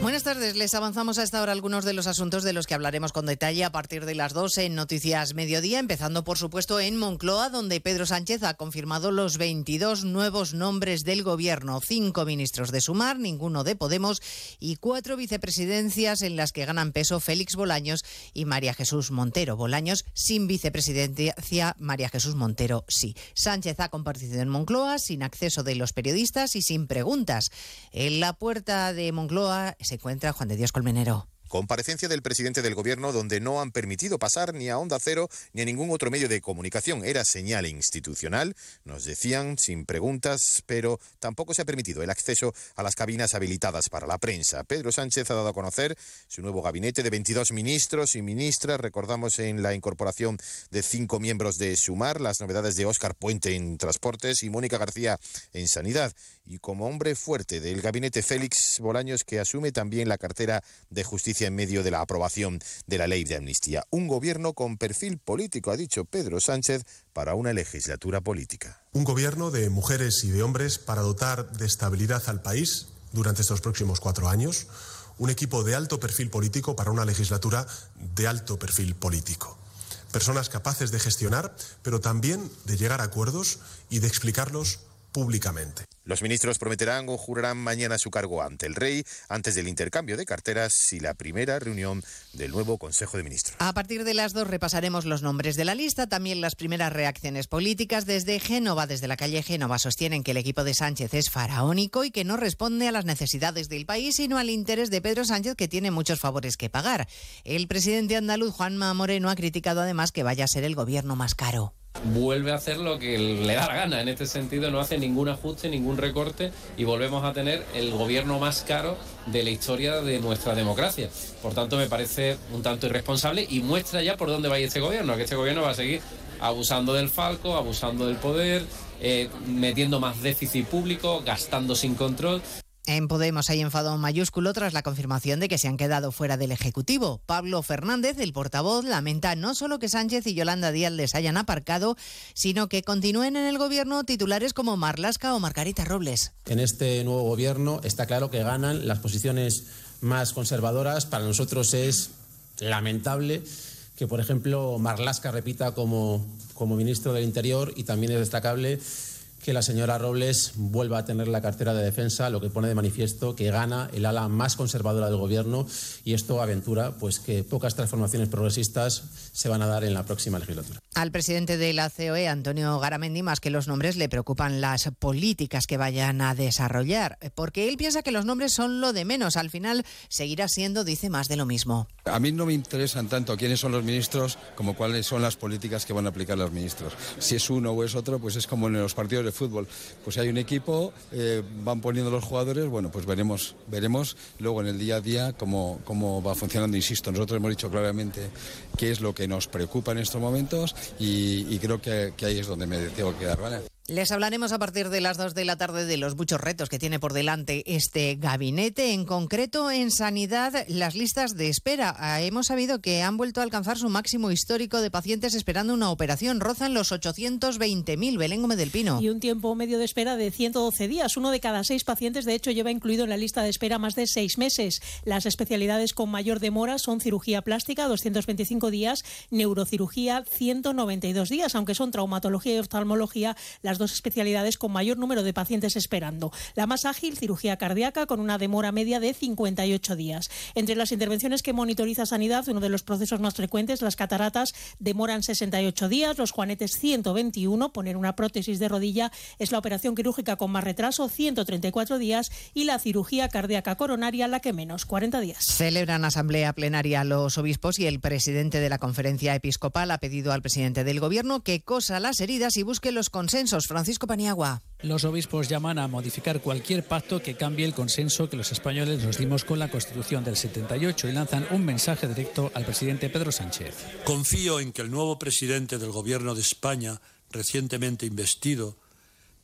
Buenas tardes, les avanzamos a esta hora algunos de los asuntos de los que hablaremos con detalle a partir de las 12 en Noticias Mediodía, empezando por supuesto en Moncloa, donde Pedro Sánchez ha confirmado los 22 nuevos nombres del gobierno, cinco ministros de Sumar, ninguno de Podemos y cuatro vicepresidencias en las que ganan peso Félix Bolaños y María Jesús Montero. Bolaños sin vicepresidencia, María Jesús Montero sí. Sánchez ha compartido en Moncloa sin acceso de los periodistas y sin preguntas. En la puerta de Moncloa se encuentra Juan de Dios Colmenero. Comparecencia del presidente del gobierno donde no han permitido pasar ni a Onda Cero ni a ningún otro medio de comunicación. Era señal institucional, nos decían, sin preguntas, pero tampoco se ha permitido el acceso a las cabinas habilitadas para la prensa. Pedro Sánchez ha dado a conocer su nuevo gabinete de 22 ministros y ministras. Recordamos en la incorporación de cinco miembros de Sumar, las novedades de Óscar Puente en Transportes y Mónica García en Sanidad. Y como hombre fuerte del gabinete Félix Bolaños, que asume también la cartera de Justicia en medio de la aprobación de la ley de amnistía. Un gobierno con perfil político, ha dicho Pedro Sánchez, para una legislatura política. Un gobierno de mujeres y de hombres para dotar de estabilidad al país durante estos próximos cuatro años. Un equipo de alto perfil político para una legislatura de alto perfil político. Personas capaces de gestionar, pero también de llegar a acuerdos y de explicarlos públicamente. Los ministros prometerán o jurarán mañana su cargo ante el rey antes del intercambio de carteras y la primera reunión del nuevo Consejo de Ministros. A partir de las dos repasaremos los nombres de la lista, también las primeras reacciones políticas. Desde Génova, desde la calle Génova, sostienen que el equipo de Sánchez es faraónico y que no responde a las necesidades del país, sino al interés de Pedro Sánchez, que tiene muchos favores que pagar. El presidente andaluz, Juanma Moreno, ha criticado además que vaya a ser el gobierno más caro vuelve a hacer lo que le da la gana. En este sentido no hace ningún ajuste, ningún recorte y volvemos a tener el gobierno más caro de la historia de nuestra democracia. Por tanto, me parece un tanto irresponsable y muestra ya por dónde va este gobierno, que este gobierno va a seguir abusando del falco, abusando del poder, eh, metiendo más déficit público, gastando sin control. En Podemos hay enfado mayúsculo tras la confirmación de que se han quedado fuera del Ejecutivo. Pablo Fernández, el portavoz, lamenta no solo que Sánchez y Yolanda Díaz les hayan aparcado, sino que continúen en el gobierno titulares como Marlasca o Margarita Robles. En este nuevo gobierno está claro que ganan las posiciones más conservadoras. Para nosotros es lamentable que, por ejemplo, Marlasca repita como, como ministro del Interior y también es destacable que la señora Robles vuelva a tener la cartera de defensa, lo que pone de manifiesto que gana el ala más conservadora del gobierno y esto aventura pues que pocas transformaciones progresistas se van a dar en la próxima legislatura. Al presidente de la COE, Antonio Garamendi, más que los nombres, le preocupan las políticas que vayan a desarrollar, porque él piensa que los nombres son lo de menos. Al final seguirá siendo, dice, más de lo mismo. A mí no me interesan tanto quiénes son los ministros como cuáles son las políticas que van a aplicar los ministros. Si es uno o es otro, pues es como en los partidos fútbol. Pues hay un equipo, eh, van poniendo los jugadores, bueno, pues veremos, veremos luego en el día a día cómo, cómo va funcionando. Insisto, nosotros hemos dicho claramente qué es lo que nos preocupa en estos momentos y, creo que, que ahí es donde me tengo que quedar, ¿vale? Les hablaremos a partir de las 2 de la tarde de los muchos retos que tiene por delante este gabinete. En concreto, en sanidad, las listas de espera. Ah, hemos sabido que han vuelto a alcanzar su máximo histórico de pacientes esperando una operación. Rozan los 820.000. Belén Gómez del Pino. Y un tiempo medio de espera de 112 días. Uno de cada seis pacientes, de hecho, lleva incluido en la lista de espera más de seis meses. Las especialidades con mayor demora son cirugía plástica, 225 días, neurocirugía, 192 días, aunque son traumatología y oftalmología las dos especialidades con mayor número de pacientes esperando. La más ágil, cirugía cardíaca, con una demora media de 58 días. Entre las intervenciones que monitoriza Sanidad, uno de los procesos más frecuentes, las cataratas, demoran 68 días, los juanetes 121, poner una prótesis de rodilla es la operación quirúrgica con más retraso, 134 días, y la cirugía cardíaca coronaria la que menos, 40 días. Celebran asamblea plenaria los obispos y el presidente de la conferencia episcopal ha pedido al presidente del gobierno que cosa las heridas y busque los consensos. Francisco Paniagua. Los obispos llaman a modificar cualquier pacto que cambie el consenso que los españoles nos dimos con la Constitución del 78 y lanzan un mensaje directo al presidente Pedro Sánchez. Confío en que el nuevo presidente del Gobierno de España, recientemente investido,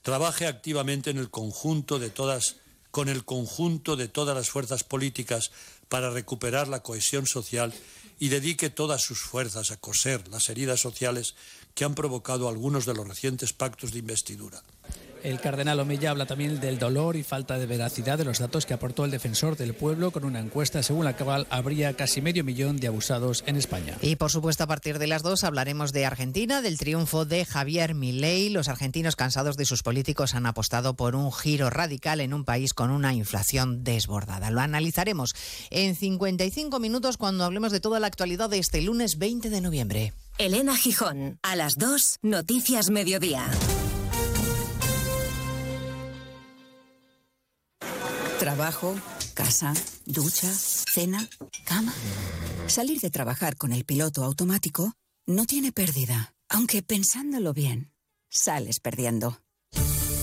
trabaje activamente en el conjunto de todas con el conjunto de todas las fuerzas políticas para recuperar la cohesión social y dedique todas sus fuerzas a coser las heridas sociales que han provocado algunos de los recientes pactos de investidura. El cardenal Omeya habla también del dolor y falta de veracidad de los datos que aportó el defensor del pueblo con una encuesta según la cual habría casi medio millón de abusados en España. Y por supuesto a partir de las dos hablaremos de Argentina, del triunfo de Javier Milei. Los argentinos cansados de sus políticos han apostado por un giro radical en un país con una inflación desbordada. Lo analizaremos en 55 minutos cuando hablemos de toda la actualidad de este lunes 20 de noviembre. Elena Gijón, a las 2, Noticias Mediodía. Trabajo, casa, ducha, cena, cama. Salir de trabajar con el piloto automático no tiene pérdida, aunque pensándolo bien, sales perdiendo.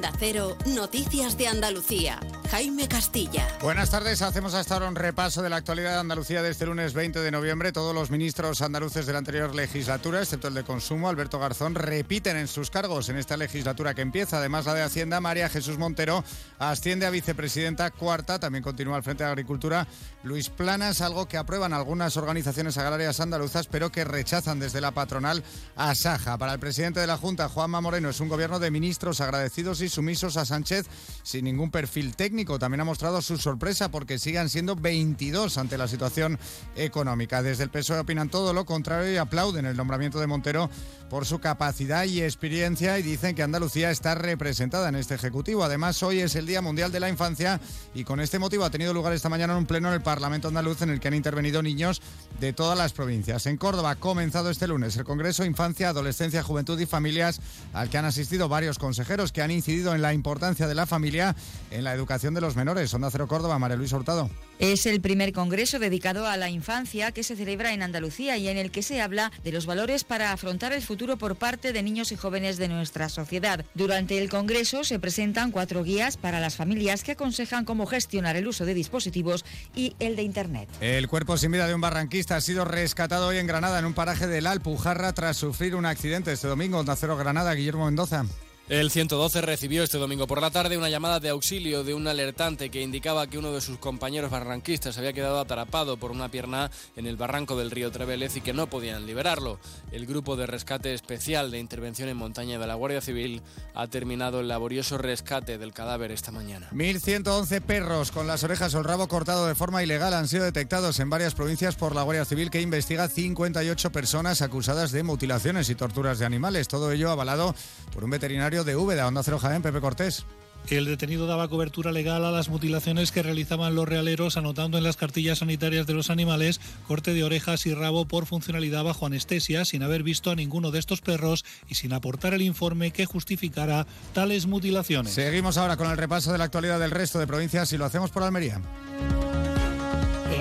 Onda Cero, Noticias de Andalucía. Jaime Castilla. Buenas tardes, hacemos hasta ahora un repaso de la actualidad de Andalucía de este lunes 20 de noviembre. Todos los ministros andaluces de la anterior legislatura, excepto el de Consumo, Alberto Garzón, repiten en sus cargos en esta legislatura que empieza. Además, la de Hacienda, María Jesús Montero, asciende a vicepresidenta cuarta. También continúa al frente de Agricultura Luis Planas, algo que aprueban algunas organizaciones agrarias andaluzas, pero que rechazan desde la patronal a Saja. Para el presidente de la Junta, Juanma Moreno, es un gobierno de ministros agradecidos y sumisos a Sánchez sin ningún perfil técnico también ha mostrado su sorpresa porque sigan siendo 22 ante la situación económica. Desde el PSOE opinan todo lo contrario y aplauden el nombramiento de Montero por su capacidad y experiencia y dicen que Andalucía está representada en este Ejecutivo. Además, hoy es el Día Mundial de la Infancia y con este motivo ha tenido lugar esta mañana un pleno en el Parlamento andaluz en el que han intervenido niños de todas las provincias. En Córdoba ha comenzado este lunes el Congreso Infancia, Adolescencia, Juventud y Familias al que han asistido varios consejeros que han incidido en la importancia de la familia en la educación de los menores. Onda Cero Córdoba, María Luis Hurtado. Es el primer congreso dedicado a la infancia que se celebra en Andalucía y en el que se habla de los valores para afrontar el futuro por parte de niños y jóvenes de nuestra sociedad. Durante el congreso se presentan cuatro guías para las familias que aconsejan cómo gestionar el uso de dispositivos y el de Internet. El cuerpo sin vida de un barranquista ha sido rescatado hoy en Granada en un paraje del Alpujarra tras sufrir un accidente este domingo. Onda Cero Granada, Guillermo Mendoza. El 112 recibió este domingo por la tarde una llamada de auxilio de un alertante que indicaba que uno de sus compañeros barranquistas había quedado atrapado por una pierna en el barranco del río Trevélez y que no podían liberarlo. El grupo de rescate especial de intervención en montaña de la Guardia Civil ha terminado el laborioso rescate del cadáver esta mañana. 1.111 perros con las orejas o el rabo cortado de forma ilegal han sido detectados en varias provincias por la Guardia Civil que investiga 58 personas acusadas de mutilaciones y torturas de animales. Todo ello avalado por un veterinario de Úbeda, Onda Cero Jaén, Pepe Cortés. El detenido daba cobertura legal a las mutilaciones que realizaban los realeros, anotando en las cartillas sanitarias de los animales corte de orejas y rabo por funcionalidad bajo anestesia, sin haber visto a ninguno de estos perros y sin aportar el informe que justificara tales mutilaciones. Seguimos ahora con el repaso de la actualidad del resto de provincias y lo hacemos por Almería.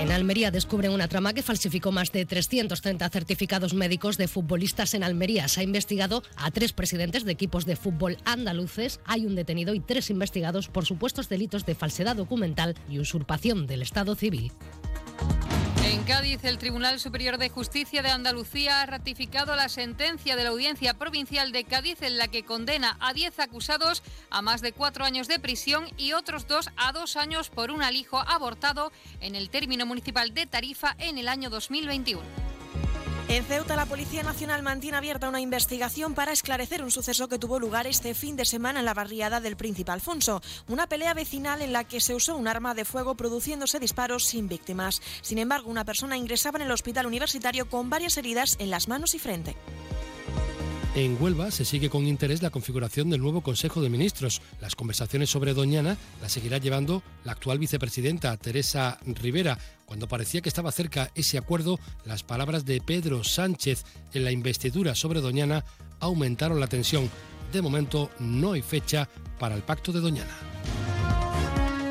En Almería descubren una trama que falsificó más de 330 certificados médicos de futbolistas en Almería. Se ha investigado a tres presidentes de equipos de fútbol andaluces. Hay un detenido y tres investigados por supuestos delitos de falsedad documental y usurpación del Estado civil. En Cádiz, el Tribunal Superior de Justicia de Andalucía ha ratificado la sentencia de la Audiencia Provincial de Cádiz en la que condena a 10 acusados a más de cuatro años de prisión y otros dos a dos años por un alijo abortado en el término municipal de Tarifa en el año 2021. En Ceuta, la Policía Nacional mantiene abierta una investigación para esclarecer un suceso que tuvo lugar este fin de semana en la barriada del Príncipe Alfonso, una pelea vecinal en la que se usó un arma de fuego produciéndose disparos sin víctimas. Sin embargo, una persona ingresaba en el hospital universitario con varias heridas en las manos y frente. En Huelva se sigue con interés la configuración del nuevo Consejo de Ministros. Las conversaciones sobre Doñana las seguirá llevando la actual vicepresidenta Teresa Rivera. Cuando parecía que estaba cerca ese acuerdo, las palabras de Pedro Sánchez en la investidura sobre Doñana aumentaron la tensión. De momento no hay fecha para el pacto de Doñana.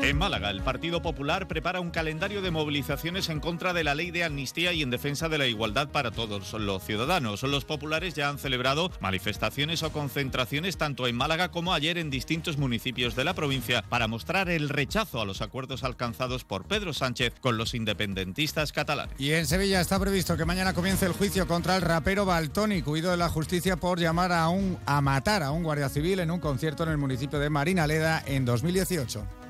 En Málaga, el Partido Popular prepara un calendario de movilizaciones en contra de la ley de amnistía y en defensa de la igualdad para todos los ciudadanos. Los populares ya han celebrado manifestaciones o concentraciones tanto en Málaga como ayer en distintos municipios de la provincia para mostrar el rechazo a los acuerdos alcanzados por Pedro Sánchez con los independentistas catalanes. Y en Sevilla está previsto que mañana comience el juicio contra el rapero Baltoni, huido de la justicia por llamar a, un, a matar a un guardia civil en un concierto en el municipio de Marinaleda en 2018.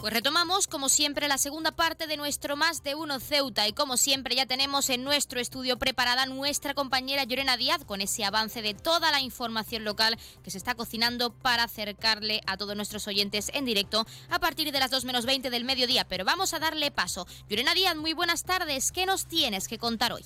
Pues retomamos, como siempre, la segunda parte de nuestro Más de Uno Ceuta y como siempre ya tenemos en nuestro estudio preparada nuestra compañera Llorena Díaz con ese avance de toda la información local que se está cocinando para acercarle a todos nuestros oyentes en directo a partir de las 2 menos 20 del mediodía. Pero vamos a darle paso. Llorena Díaz, muy buenas tardes. ¿Qué nos tienes que contar hoy?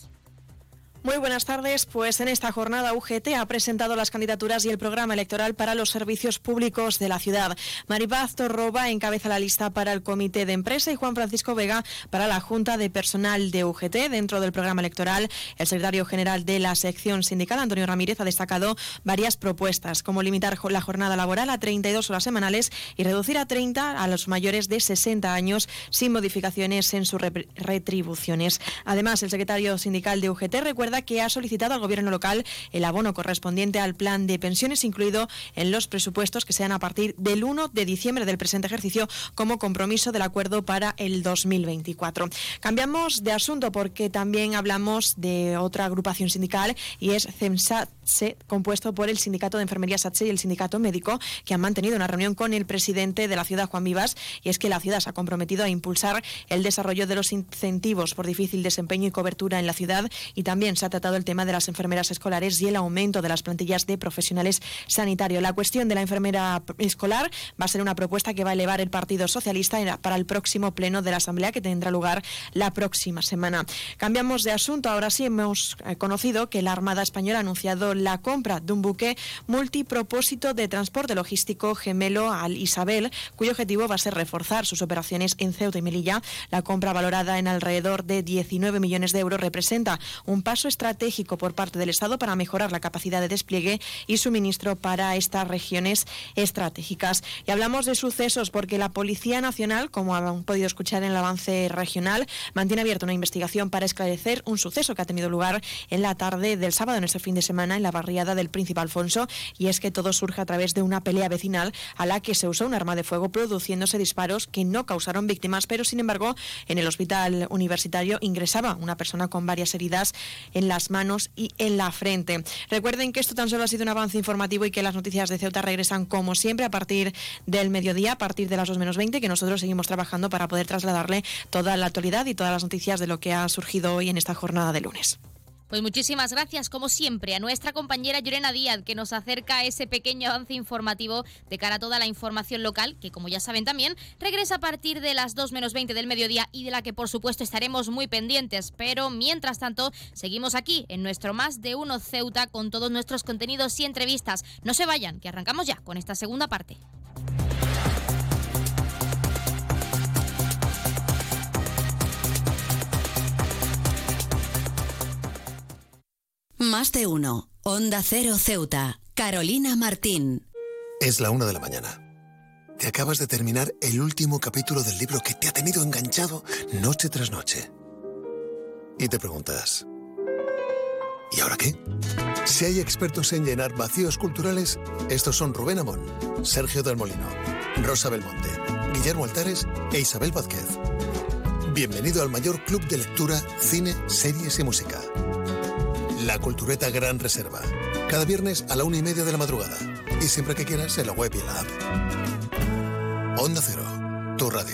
Muy buenas tardes. Pues en esta jornada UGT ha presentado las candidaturas y el programa electoral para los servicios públicos de la ciudad. Maripaz Torroba encabeza la lista para el comité de empresa y Juan Francisco Vega para la Junta de Personal de UGT. Dentro del programa electoral, el secretario general de la sección sindical, Antonio Ramírez, ha destacado varias propuestas, como limitar la jornada laboral a 32 horas semanales y reducir a 30 a los mayores de 60 años sin modificaciones en sus retribuciones. Además, el secretario sindical de UGT recuerda que ha solicitado al Gobierno local el abono correspondiente al plan de pensiones incluido en los presupuestos que sean a partir del 1 de diciembre del presente ejercicio como compromiso del acuerdo para el 2024. Cambiamos de asunto porque también hablamos de otra agrupación sindical y es CEMSATSE, compuesto por el Sindicato de Enfermería SATSE y el Sindicato Médico, que han mantenido una reunión con el presidente de la ciudad, Juan Vivas, y es que la ciudad se ha comprometido a impulsar el desarrollo de los incentivos por difícil desempeño y cobertura en la ciudad y también se ha tratado el tema de las enfermeras escolares y el aumento de las plantillas de profesionales sanitarios. La cuestión de la enfermera escolar va a ser una propuesta que va a elevar el Partido Socialista para el próximo pleno de la Asamblea que tendrá lugar la próxima semana. Cambiamos de asunto. Ahora sí hemos eh, conocido que la Armada Española ha anunciado la compra de un buque multipropósito de transporte logístico gemelo al Isabel, cuyo objetivo va a ser reforzar sus operaciones en Ceuta y Melilla. La compra valorada en alrededor de 19 millones de euros representa un paso estratégico por parte del Estado para mejorar la capacidad de despliegue y suministro para estas regiones estratégicas. Y hablamos de sucesos porque la Policía Nacional, como han podido escuchar en el avance regional, mantiene abierta una investigación para esclarecer un suceso que ha tenido lugar en la tarde del sábado, en este fin de semana, en la barriada del Príncipe Alfonso. Y es que todo surge a través de una pelea vecinal a la que se usó un arma de fuego, produciéndose disparos que no causaron víctimas, pero sin embargo, en el hospital universitario ingresaba una persona con varias heridas en las manos y en la frente. Recuerden que esto tan solo ha sido un avance informativo y que las noticias de Ceuta regresan como siempre a partir del mediodía, a partir de las 2 menos 20, que nosotros seguimos trabajando para poder trasladarle toda la actualidad y todas las noticias de lo que ha surgido hoy en esta jornada de lunes. Pues muchísimas gracias, como siempre, a nuestra compañera Llorena Díaz, que nos acerca ese pequeño avance informativo de cara a toda la información local, que como ya saben también, regresa a partir de las 2 menos 20 del mediodía y de la que por supuesto estaremos muy pendientes. Pero mientras tanto, seguimos aquí en nuestro Más de Uno Ceuta con todos nuestros contenidos y entrevistas. No se vayan, que arrancamos ya con esta segunda parte. Más de uno. Onda Cero Ceuta. Carolina Martín. Es la una de la mañana. Te acabas de terminar el último capítulo del libro que te ha tenido enganchado noche tras noche. Y te preguntas, ¿y ahora qué? Si hay expertos en llenar vacíos culturales, estos son Rubén Amón, Sergio del Molino, Rosa Belmonte, Guillermo Altares e Isabel Vázquez. Bienvenido al mayor club de lectura, cine, series y música. La Cultureta Gran Reserva. Cada viernes a la una y media de la madrugada. Y siempre que quieras en la web y en la app. Onda Cero, tu radio.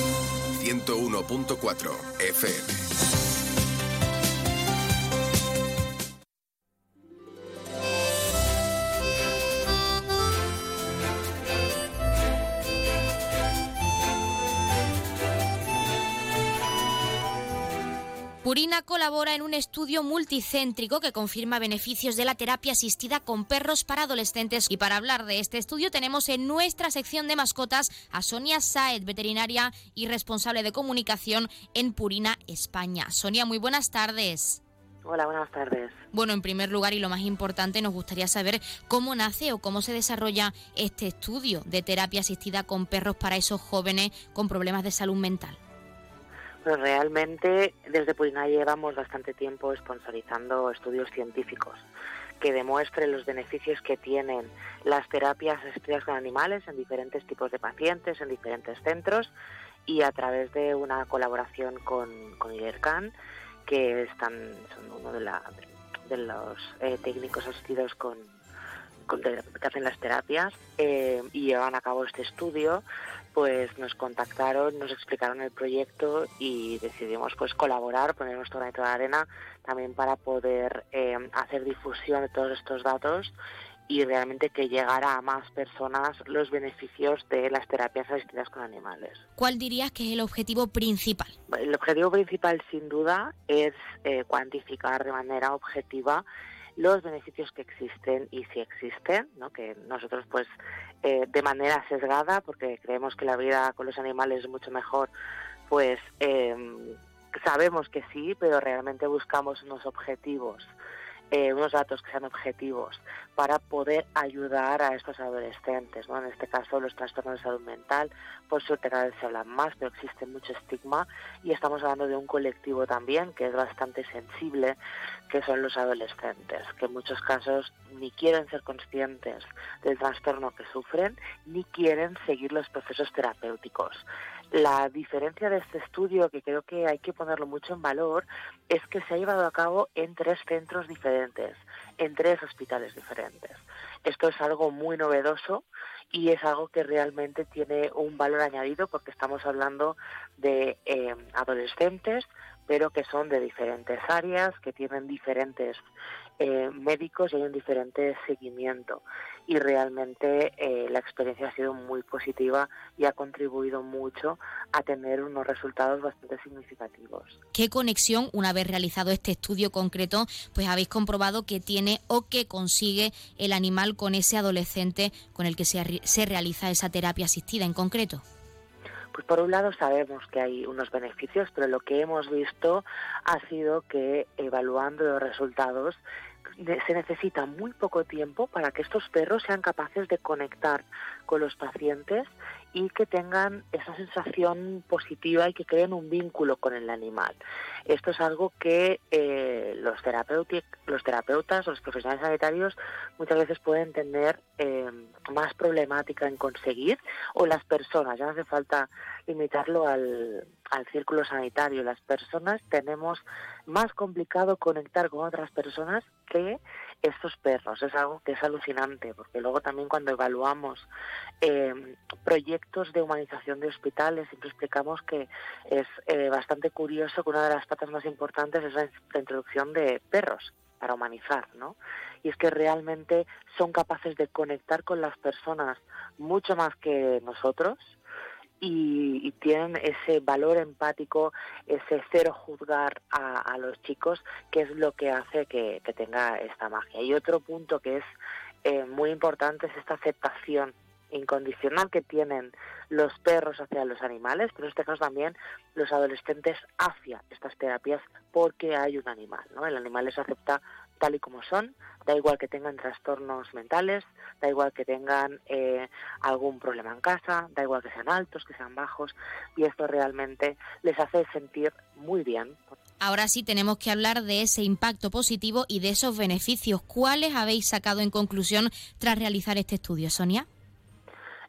101.4 FM. Purina colabora en un estudio multicéntrico que confirma beneficios de la terapia asistida con perros para adolescentes. Y para hablar de este estudio tenemos en nuestra sección de mascotas a Sonia Saed, veterinaria y responsable de comunicación en Purina España. Sonia, muy buenas tardes. Hola, buenas tardes. Bueno, en primer lugar y lo más importante, nos gustaría saber cómo nace o cómo se desarrolla este estudio de terapia asistida con perros para esos jóvenes con problemas de salud mental. Pues realmente desde Purina llevamos bastante tiempo sponsorizando estudios científicos que demuestre los beneficios que tienen las terapias asistidas con animales en diferentes tipos de pacientes, en diferentes centros y a través de una colaboración con, con que están, son uno de, la, de los eh, técnicos asistidos con, que hacen las terapias eh, y llevan a cabo este estudio, pues nos contactaron, nos explicaron el proyecto y decidimos pues colaborar, poner nuestro granito de arena también para poder eh, hacer difusión de todos estos datos y realmente que llegara a más personas los beneficios de las terapias asistidas con animales. ¿Cuál dirías que es el objetivo principal? El objetivo principal, sin duda, es eh, cuantificar de manera objetiva los beneficios que existen y si existen, ¿no? que nosotros pues eh, de manera sesgada, porque creemos que la vida con los animales es mucho mejor, pues eh, sabemos que sí, pero realmente buscamos unos objetivos eh, unos datos que sean objetivos para poder ayudar a estos adolescentes, ¿no? En este caso, los trastornos de salud mental, por suerte cada vez se hablan más, pero existe mucho estigma y estamos hablando de un colectivo también que es bastante sensible, que son los adolescentes, que en muchos casos ni quieren ser conscientes del trastorno que sufren, ni quieren seguir los procesos terapéuticos. La diferencia de este estudio, que creo que hay que ponerlo mucho en valor, es que se ha llevado a cabo en tres centros diferentes, en tres hospitales diferentes. Esto es algo muy novedoso y es algo que realmente tiene un valor añadido porque estamos hablando de eh, adolescentes, pero que son de diferentes áreas, que tienen diferentes eh, médicos y hay un diferente seguimiento. Y realmente eh, la experiencia ha sido muy positiva y ha contribuido mucho a tener unos resultados bastante significativos. ¿Qué conexión, una vez realizado este estudio concreto, pues habéis comprobado que tiene o que consigue el animal con ese adolescente con el que se, se realiza esa terapia asistida en concreto? Pues por un lado sabemos que hay unos beneficios, pero lo que hemos visto ha sido que evaluando los resultados se necesita muy poco tiempo para que estos perros sean capaces de conectar con los pacientes y que tengan esa sensación positiva y que creen un vínculo con el animal. Esto es algo que eh, los, los terapeutas o los profesionales sanitarios muchas veces pueden tener eh, más problemática en conseguir o las personas, ya no hace falta limitarlo al, al círculo sanitario, las personas tenemos más complicado conectar con otras personas que estos perros. Es algo que es alucinante, porque luego también cuando evaluamos eh, proyectos de humanización de hospitales, siempre explicamos que es eh, bastante curioso que una de las patas más importantes es la, la introducción de perros para humanizar, ¿no? Y es que realmente son capaces de conectar con las personas mucho más que nosotros, y, tienen ese valor empático, ese cero juzgar a, los chicos, que es lo que hace que, tenga esta magia. Y otro punto que es eh, muy importante es esta aceptación incondicional que tienen los perros hacia los animales, pero en este caso también los adolescentes hacia estas terapias porque hay un animal, ¿no? El animal les acepta tal y como son, da igual que tengan trastornos mentales, da igual que tengan eh, algún problema en casa, da igual que sean altos, que sean bajos, y esto realmente les hace sentir muy bien. Ahora sí tenemos que hablar de ese impacto positivo y de esos beneficios. ¿Cuáles habéis sacado en conclusión tras realizar este estudio, Sonia?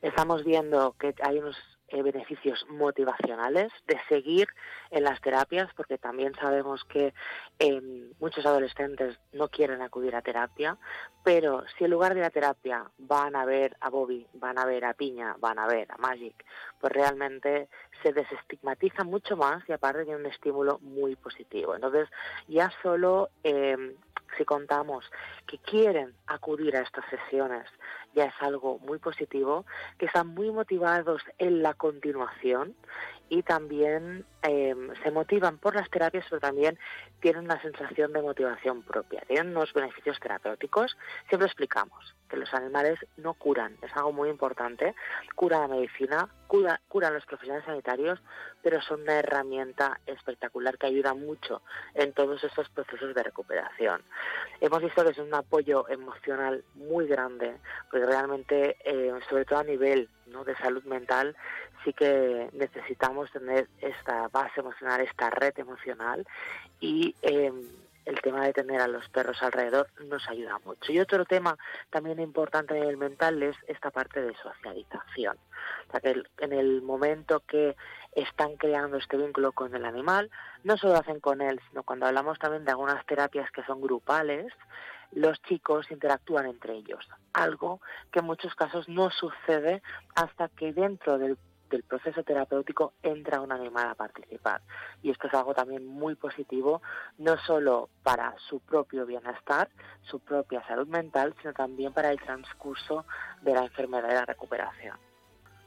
Estamos viendo que hay unos eh, beneficios motivacionales de seguir en las terapias, porque también sabemos que em, muchos adolescentes no quieren acudir a terapia, pero si en lugar de la terapia van a ver a Bobby, van a ver a Piña, van a ver a Magic, pues realmente se desestigmatiza mucho más y aparte tiene un estímulo muy positivo. Entonces, ya solo em, si contamos que quieren acudir a estas sesiones, ya es algo muy positivo, que están muy motivados en la continuación y también em, se motivan por las terapias, pero también tienen una sensación de motivación propia, tienen unos beneficios terapéuticos. Siempre explicamos que los animales no curan, es algo muy importante, cura la medicina, cura, curan los profesionales sanitarios, pero son una herramienta espectacular que ayuda mucho en todos estos procesos de recuperación. Hemos visto que es un apoyo emocional muy grande, porque realmente, eh, sobre todo a nivel ¿no? de salud mental, sí que necesitamos tener esta base emocional, esta red emocional y em, el tema de tener a los perros alrededor nos ayuda mucho. Y otro tema también importante en el mental es esta parte de socialización. O sea, en el momento que están creando este vínculo con el animal, no solo hacen con él, sino cuando hablamos también de algunas terapias que son grupales, los chicos interactúan entre ellos, algo que en muchos casos no sucede hasta que dentro del, proceso terapéutico entra un animal a participar. Y esto es algo también muy positivo, no solo para su propio bienestar, su propia salud mental, sino también para el transcurso de la enfermedad y la recuperación.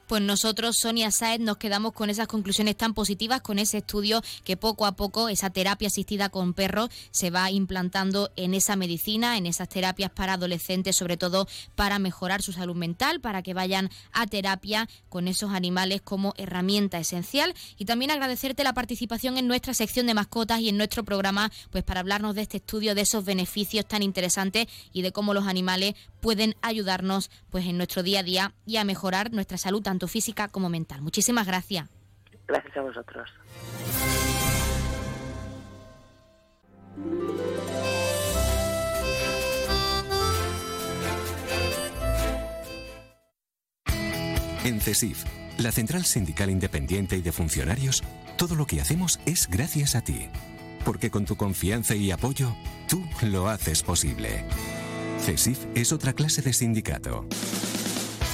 Pues nosotros, Sonia Saez, nos quedamos con esas conclusiones tan positivas, con ese estudio que poco a poco esa terapia asistida con perros se va implantando en esa medicina, en esas terapias para adolescentes, sobre todo para mejorar su salud mental, para que vayan a terapia con esos animales como herramienta esencial. Y también agradecerte la participación en nuestra sección de mascotas y en nuestro programa, pues para hablarnos de este estudio, de esos beneficios tan interesantes y de cómo los animales pueden ayudarnos pues en nuestro día a día y a mejorar nuestra salud física como mental. Muchísimas gracias. Gracias a vosotros. En CESIF, la Central Sindical Independiente y de Funcionarios, todo lo que hacemos es gracias a ti. Porque con tu confianza y apoyo, tú lo haces posible. CESIF es otra clase de sindicato.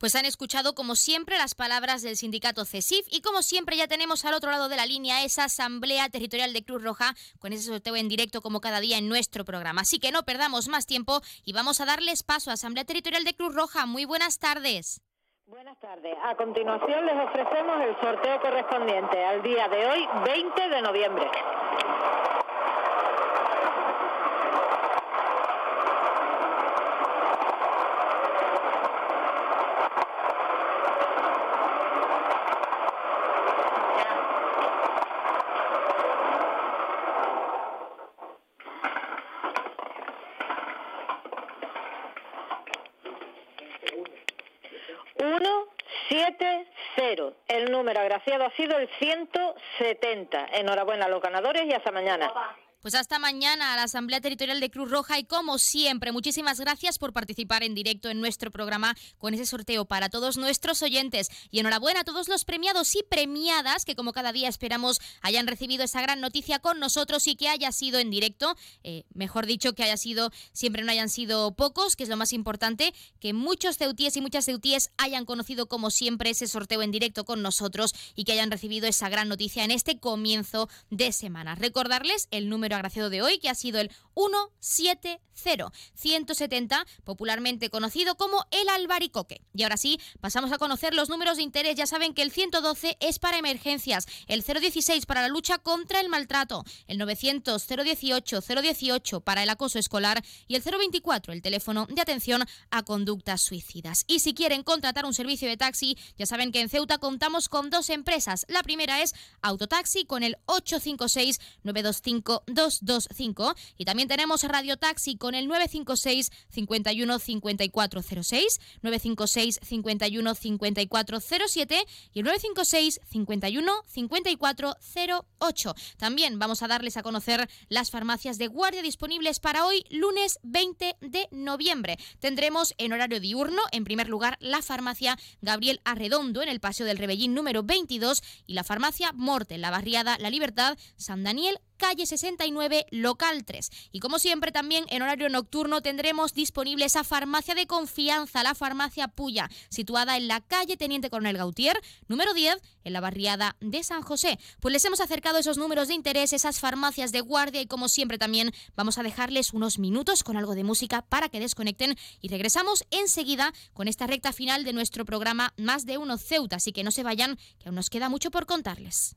Pues han escuchado como siempre las palabras del sindicato CESIF y como siempre ya tenemos al otro lado de la línea esa asamblea territorial de Cruz Roja con ese sorteo en directo como cada día en nuestro programa. Así que no perdamos más tiempo y vamos a darles paso a Asamblea Territorial de Cruz Roja. Muy buenas tardes. Buenas tardes. A continuación les ofrecemos el sorteo correspondiente al día de hoy, 20 de noviembre. El número agraciado ha sido el 170. Enhorabuena a los ganadores y hasta mañana. Pues hasta mañana a la Asamblea Territorial de Cruz Roja y como siempre, muchísimas gracias por participar en directo en nuestro programa con ese sorteo para todos nuestros oyentes y enhorabuena a todos los premiados y premiadas que como cada día esperamos hayan recibido esa gran noticia con nosotros y que haya sido en directo, eh, mejor dicho que haya sido, siempre no hayan sido pocos, que es lo más importante, que muchos ceutíes y muchas ceutíes hayan conocido como siempre ese sorteo en directo con nosotros y que hayan recibido esa gran noticia en este comienzo de semana. Recordarles el número agraciado de hoy, que ha sido el 170 170, popularmente conocido como el albaricoque. Y ahora sí, pasamos a conocer los números de interés. Ya saben que el 112 es para emergencias, el 016 para la lucha contra el maltrato, el 900 018 018 para el acoso escolar y el 024 el teléfono de atención a conductas suicidas. Y si quieren contratar un servicio de taxi, ya saben que en Ceuta contamos con dos empresas. La primera es Autotaxi con el 856 925 225 y también tenemos Radio Taxi con el 956 51 5406, 956 51 5407 y el 956 51 5408. También vamos a darles a conocer las farmacias de guardia disponibles para hoy, lunes 20 de noviembre. Tendremos en horario diurno, en primer lugar, la farmacia Gabriel Arredondo en el Paseo del Rebellín número 22 y la farmacia Morte la barriada La Libertad, San Daniel, calle 69, local 3. Y como siempre también en horario nocturno tendremos disponible esa farmacia de confianza, la farmacia Puya, situada en la calle Teniente Coronel Gautier, número 10, en la barriada de San José. Pues les hemos acercado esos números de interés, esas farmacias de guardia y como siempre también vamos a dejarles unos minutos con algo de música para que desconecten y regresamos enseguida con esta recta final de nuestro programa Más de Uno Ceuta, así que no se vayan, que aún nos queda mucho por contarles.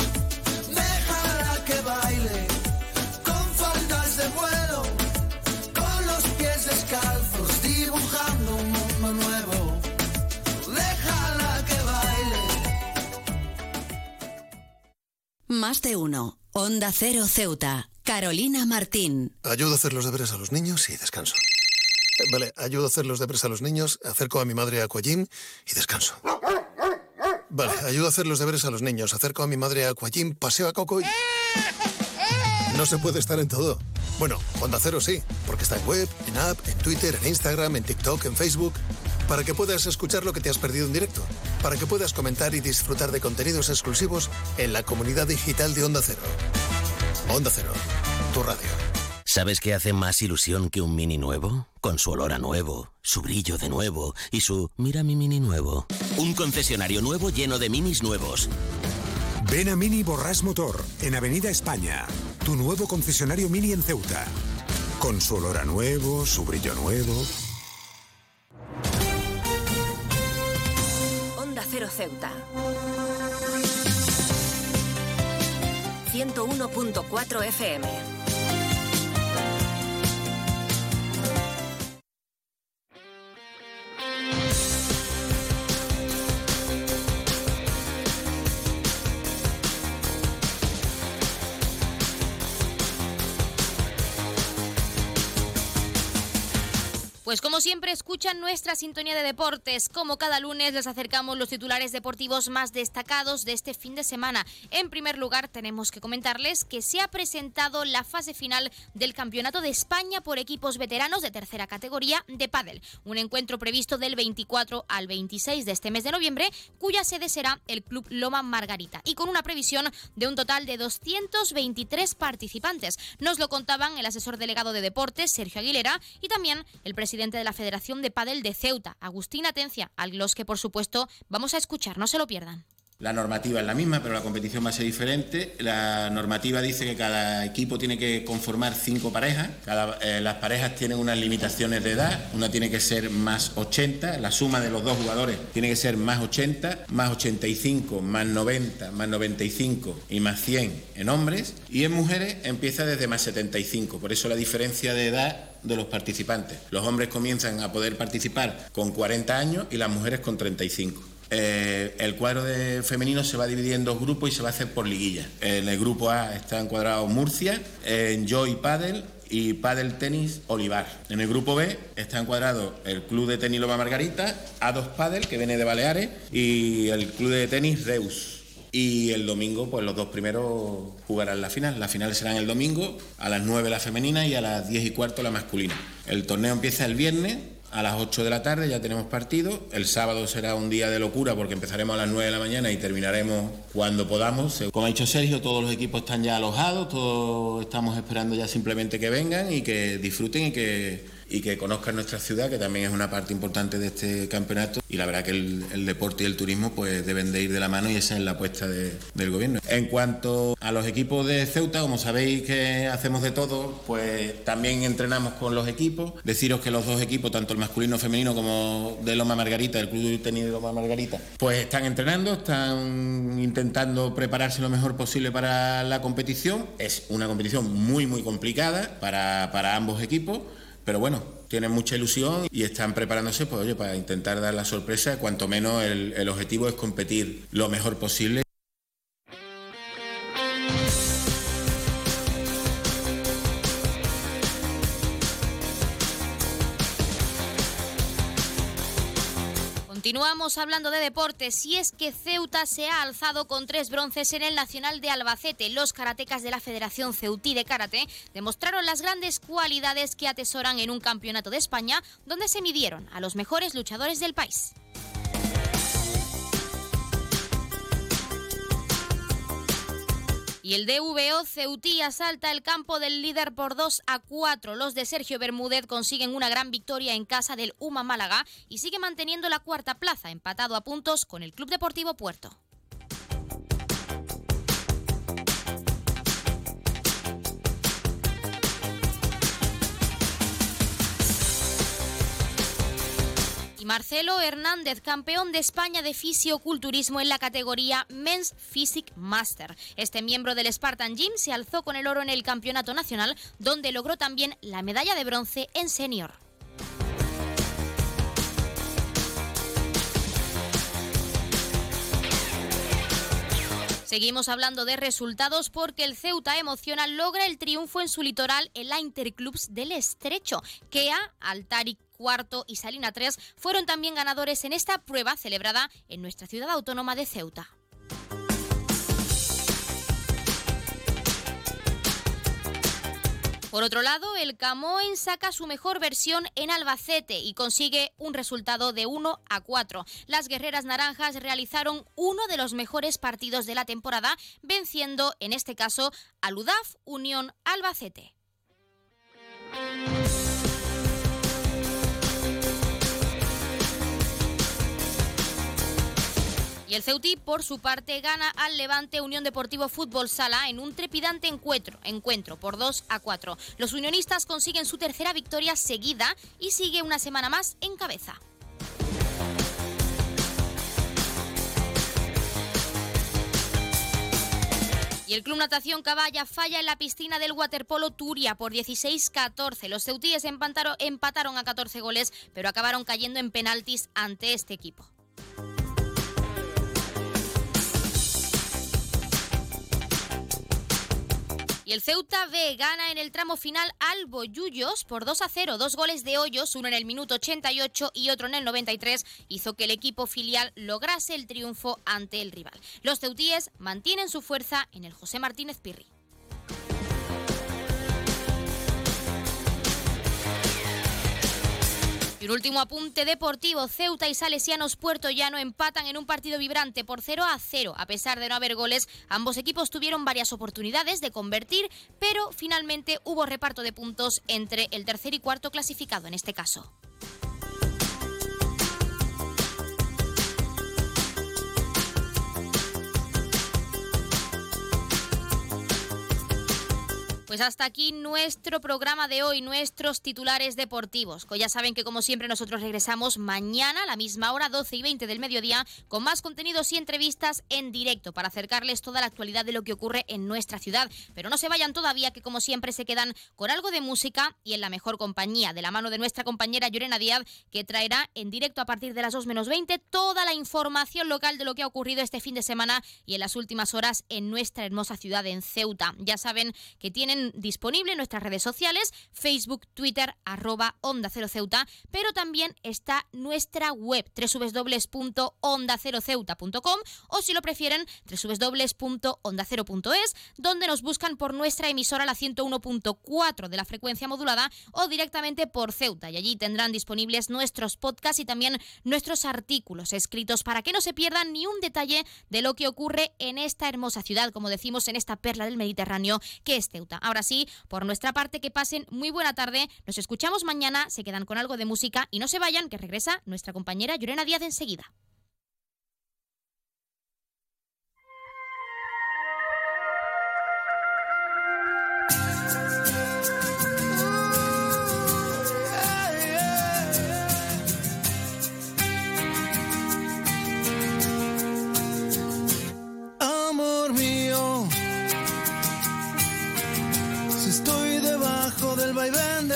Más de uno. Onda Cero Ceuta. Carolina Martín. Ayudo a hacer los deberes a los niños y descanso. Eh, Vale, ayudo a hacer los deberes a los niños, acerco a mi madre a Aquagym y descanso. Vale, ayudo a hacer los deberes a los niños, acerco a mi madre a Aquagym, paseo a Coco y... No se puede estar en todo. Bueno, Onda Cero sí, porque está en web, en app, en Twitter, en Instagram, en TikTok, en Facebook, para que puedas escuchar lo que te has perdido en directo, para que puedas comentar y disfrutar de contenidos exclusivos en la comunidad digital de Onda Cero. Onda Cero, tu radio. ¿Sabes qué hace más ilusión que un mini nuevo? Con su olor a nuevo, su brillo de nuevo y su mira mi mini nuevo. Un concesionario nuevo lleno de minis nuevos. Ven a Mini Borrás Motor, en Avenida España. Tu nuevo concesionario Mini en Ceuta. Con su olor a nuevo, su brillo nuevo. Cero Ceuta. 101.4 FM. Pues como siempre escuchan nuestra sintonía de deportes. Como cada lunes les acercamos los titulares deportivos más destacados de este fin de semana. En primer lugar tenemos que comentarles que se ha presentado la fase final del Campeonato de España por equipos veteranos de tercera categoría de pádel. Un encuentro previsto del 24 al 26 de este mes de noviembre, cuya sede será el Club Loma Margarita y con una previsión de un total de 223 participantes. Nos lo contaban el asesor delegado de deportes Sergio Aguilera y también el presidente de la Federación de Padel de Ceuta, Agustín Atencia, a los que por supuesto vamos a escuchar, no se lo pierdan. La normativa es la misma, pero la competición va a ser diferente. La normativa dice que cada equipo tiene que conformar cinco parejas. Cada- eh, las parejas tienen unas limitaciones de edad. Una tiene que ser más 80. La suma de los dos jugadores tiene que ser más 80, más 85, más 90, más 95 y más 100 en hombres. Y en mujeres empieza desde más 75. Por eso la diferencia de edad de los participantes. Los hombres comienzan a poder participar con 40 años y las mujeres con 35. Eh, el cuadro de femenino se va a dividir en dos grupos y se va a hacer por liguilla. En el grupo A está encuadrado Murcia, en Joy Padel y Padel Tenis Olivar. En el grupo B está encuadrado el Club de Tenis Loma Margarita, A2 Padel, que viene de Baleares, y el Club de Tenis Reus. Y el domingo, pues los dos primeros jugarán la final. La final será el domingo, a las 9 la femenina y a las 10 y cuarto la masculina. El torneo empieza el viernes a las 8 de la tarde, ya tenemos partido. El sábado será un día de locura porque empezaremos a las 9 de la mañana y terminaremos cuando podamos. Como ha dicho Sergio, todos los equipos están ya alojados, todos estamos esperando ya simplemente que vengan y que disfruten y que y que conozcan nuestra ciudad, que también es una parte importante de este campeonato. Y la verdad que el, deporte y el turismo pues deben de ir de la mano y esa es la apuesta del gobierno. En cuanto a los equipos de Ceuta, como sabéis que hacemos de todo, pues también entrenamos con los equipos. Deciros que los dos equipos, tanto el masculino femenino como de Loma Margarita, el Club de Tenis de Loma Margarita, pues están entrenando, están intentando prepararse lo mejor posible para la competición. Es una competición muy, muy complicada para, para ambos equipos pero bueno, tienen mucha ilusión y están preparándose pues, oye, para intentar dar la sorpresa. Cuanto menos el, el objetivo es competir lo mejor posible. Continuamos hablando de deportes y es que Ceuta se ha alzado con tres bronces en el Nacional de Albacete. Los karatecas de la Federación Ceutí de Karate demostraron las grandes cualidades que atesoran en un campeonato de España donde se midieron a los mejores luchadores del país. Y el DVO Ceutí asalta el campo del líder por 2 a 4. Los de Sergio Bermúdez consiguen una gran victoria en casa del UMA Málaga y sigue manteniendo la cuarta plaza, empatado a puntos con el Club Deportivo Puerto. Marcelo Hernández, campeón de España de fisioculturismo en la categoría Men's Physique Master. Este miembro del Spartan Gym se alzó con el oro en el campeonato nacional, donde logró también la medalla de bronce en senior. Seguimos hablando de resultados porque el Ceuta Emocional logra el triunfo en su litoral en la Interclubs del Estrecho, que a Altari Cuarto y Salina 3 fueron también ganadores en esta prueba celebrada en nuestra ciudad autónoma de Ceuta. Por otro lado, el Camoen saca su mejor versión en Albacete y consigue un resultado de 1 a 4. Las guerreras naranjas realizaron uno de los mejores partidos de la temporada, venciendo en este caso a Ludaf Unión Albacete. Y el Ceutí, por su parte, gana al Levante Unión Deportivo Fútbol Sala en un trepidante encuentro, encuentro por 2 a 4. Los unionistas consiguen su tercera victoria seguida y sigue una semana más en cabeza. Y el Club Natación Caballa falla en la piscina del waterpolo Turia por 16-14. Los ceutíes empataron a 14 goles, pero acabaron cayendo en penaltis ante este equipo. Y el Ceuta B gana en el tramo final al Boyullos por 2 a 0. Dos goles de Hoyos, uno en el minuto 88 y otro en el 93, hizo que el equipo filial lograse el triunfo ante el rival. Los ceutíes mantienen su fuerza en el José Martínez Pirri. Y un último apunte deportivo. Ceuta y Salesianos Puerto Llano empatan en un partido vibrante por 0 a 0. A pesar de no haber goles, ambos equipos tuvieron varias oportunidades de convertir, pero finalmente hubo reparto de puntos entre el tercer y cuarto clasificado en este caso. Pues hasta aquí nuestro programa de hoy, nuestros titulares deportivos. ya saben que como siempre nosotros regresamos mañana a la misma hora, 12 y 20 del mediodía, con más contenidos y entrevistas en directo para acercarles toda la actualidad de lo que ocurre en nuestra ciudad. Pero no se vayan todavía, que como siempre se quedan con algo de música y en la mejor compañía, de la mano de nuestra compañera Llorena Díaz, que traerá en directo a partir de las 2 menos 20 toda la información local de lo que ha ocurrido este fin de semana y en las últimas horas en nuestra hermosa ciudad en Ceuta. Ya saben que tienen disponible en nuestras redes sociales, Facebook, Twitter, arroba Onda Cero Ceuta, pero también está nuestra web www.onda0ceuta.com o si lo prefieren www.onda0.es, donde nos buscan por nuestra emisora la 101.4 de la frecuencia modulada o directamente por Ceuta y allí tendrán disponibles nuestros podcasts y también nuestros artículos escritos para que no se pierdan ni un detalle de lo que ocurre en esta hermosa ciudad, como decimos, en esta perla del Mediterráneo que es Ceuta. Ahora sí, por nuestra parte, que pasen muy buena tarde, nos escuchamos mañana, se quedan con algo de música y no se vayan, que regresa nuestra compañera Llorena Díaz enseguida.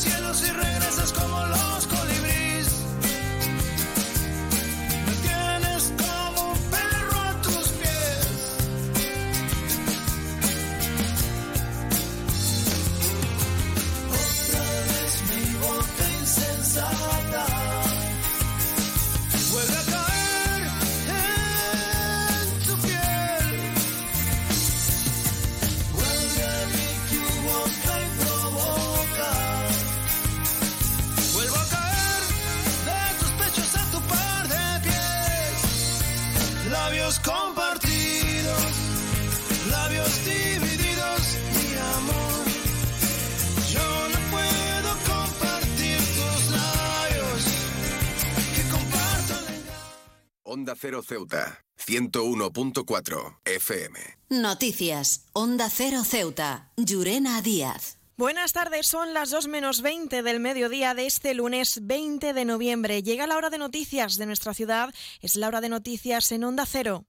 Cielos y regresas como los Cero Ceuta, 101.4 FM. Noticias. Onda Cero Ceuta. Llurena Díaz. Buenas tardes, son las 2 menos 20 del mediodía de este lunes 20 de noviembre. Llega la hora de noticias de nuestra ciudad, es la hora de noticias en Onda Cero.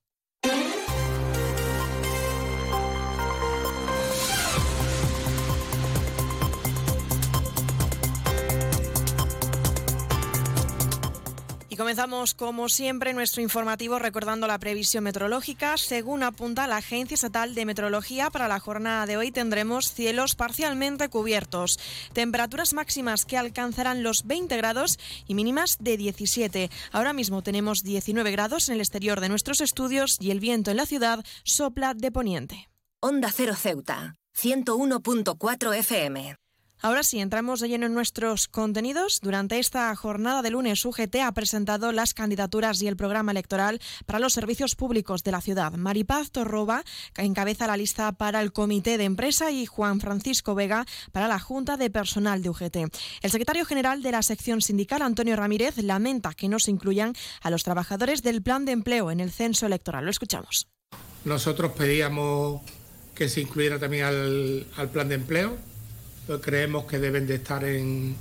Comenzamos, como siempre, nuestro informativo recordando la previsión meteorológica. Según apunta la Agencia Estatal de Meteorología, para la jornada de hoy tendremos cielos parcialmente cubiertos, temperaturas máximas que alcanzarán los 20 grados y mínimas de 17. Ahora mismo tenemos 19 grados en el exterior de nuestros estudios y el viento en la ciudad sopla de poniente. Onda Cero Ceuta. 101.4 FM. Ahora sí, entramos de lleno en nuestros contenidos. Durante esta jornada de lunes, UGT ha presentado las candidaturas y el programa electoral para los servicios públicos de la ciudad. Maripaz Torroba encabeza la lista para el Comité de Empresa y Juan Francisco Vega para la Junta de Personal de UGT. El secretario general de la sección sindical, Antonio Ramírez, lamenta que no se incluyan a los trabajadores del plan de empleo en el censo electoral. Lo escuchamos. Nosotros pedíamos que se incluyera también al, al plan de empleo creemos que deben de estar en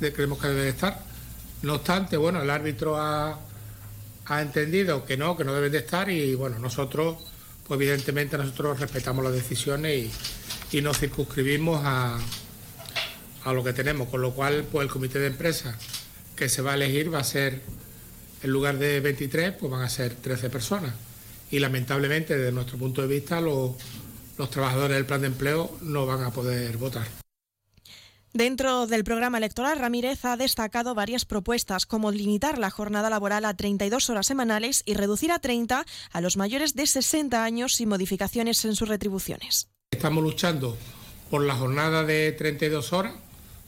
creemos que deben de estar. No obstante bueno el árbitro ha, ha entendido que no que no deben de estar y bueno nosotros pues evidentemente nosotros respetamos las decisiones y, y nos circunscribimos a, a lo que tenemos con lo cual pues el comité de empresa que se va a elegir va a ser en lugar de 23 pues van a ser 13 personas. Y lamentablemente desde nuestro punto de vista los los trabajadores del plan de empleo no van a poder votar. Dentro del programa electoral, Ramírez ha destacado varias propuestas, como limitar la jornada laboral a 32 horas semanales y reducir a 30 a los mayores de 60 años sin modificaciones en sus retribuciones. Estamos luchando por la jornada de 32 horas,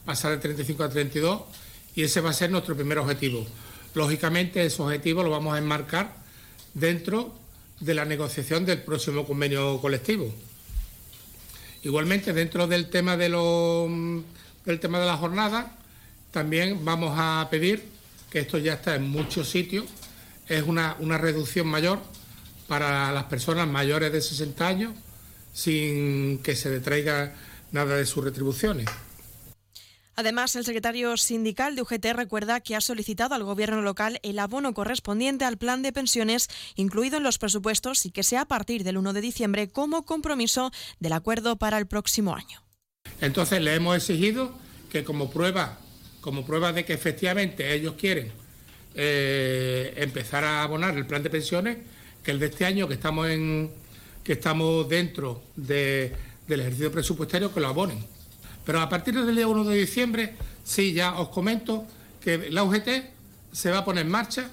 pasar de 35 a 32, y ese va a ser nuestro primer objetivo. Lógicamente, ese objetivo lo vamos a enmarcar dentro de la negociación del próximo convenio colectivo. Igualmente, dentro del tema de, lo, del tema de la jornada, también vamos a pedir, que esto ya está en muchos sitios, es una, una reducción mayor para las personas mayores de 60 años, sin que se le traiga nada de sus retribuciones. Además, el secretario sindical de UGT recuerda que ha solicitado al gobierno local el abono correspondiente al plan de pensiones incluido en los presupuestos y que sea a partir del 1 de diciembre como compromiso del acuerdo para el próximo año. Entonces le hemos exigido que como prueba, como prueba de que efectivamente ellos quieren eh, empezar a abonar el plan de pensiones, que el de este año que estamos en que estamos dentro del ejercicio presupuestario que lo abonen. Pero a partir del día 1 de diciembre, sí, ya os comento que la UGT se va a poner en marcha,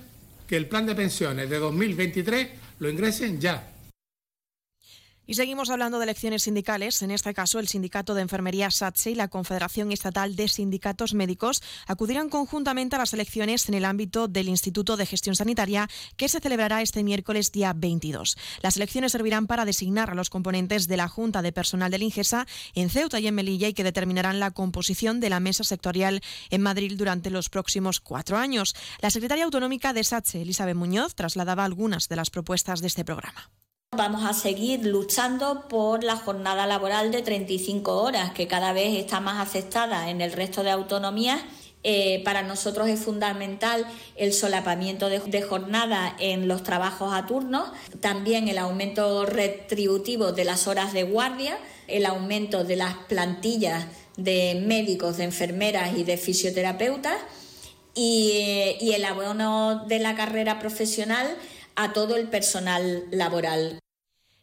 que el plan de pensiones de 2023 lo ingresen ya y seguimos hablando de elecciones sindicales. En este caso, el Sindicato de Enfermería SATSE y la Confederación Estatal de Sindicatos Médicos acudirán conjuntamente a las elecciones en el ámbito del Instituto de Gestión Sanitaria que se celebrará este miércoles día 22. Las elecciones servirán para designar a los componentes de la Junta de Personal del INGESA en Ceuta y en Melilla y que determinarán la composición de la mesa sectorial en Madrid durante los próximos cuatro años. La secretaria autonómica de SATSE, Elizabeth Muñoz, trasladaba algunas de las propuestas de este programa. Vamos a seguir luchando por la jornada laboral de 35 horas, que cada vez está más aceptada en el resto de autonomías. Eh, para nosotros es fundamental el solapamiento de, de, jornada en los trabajos a turnos, también el aumento retributivo de las horas de guardia, el aumento de las plantillas de médicos, de enfermeras y de fisioterapeutas y, eh, y el abono de la carrera profesional a todo el personal laboral.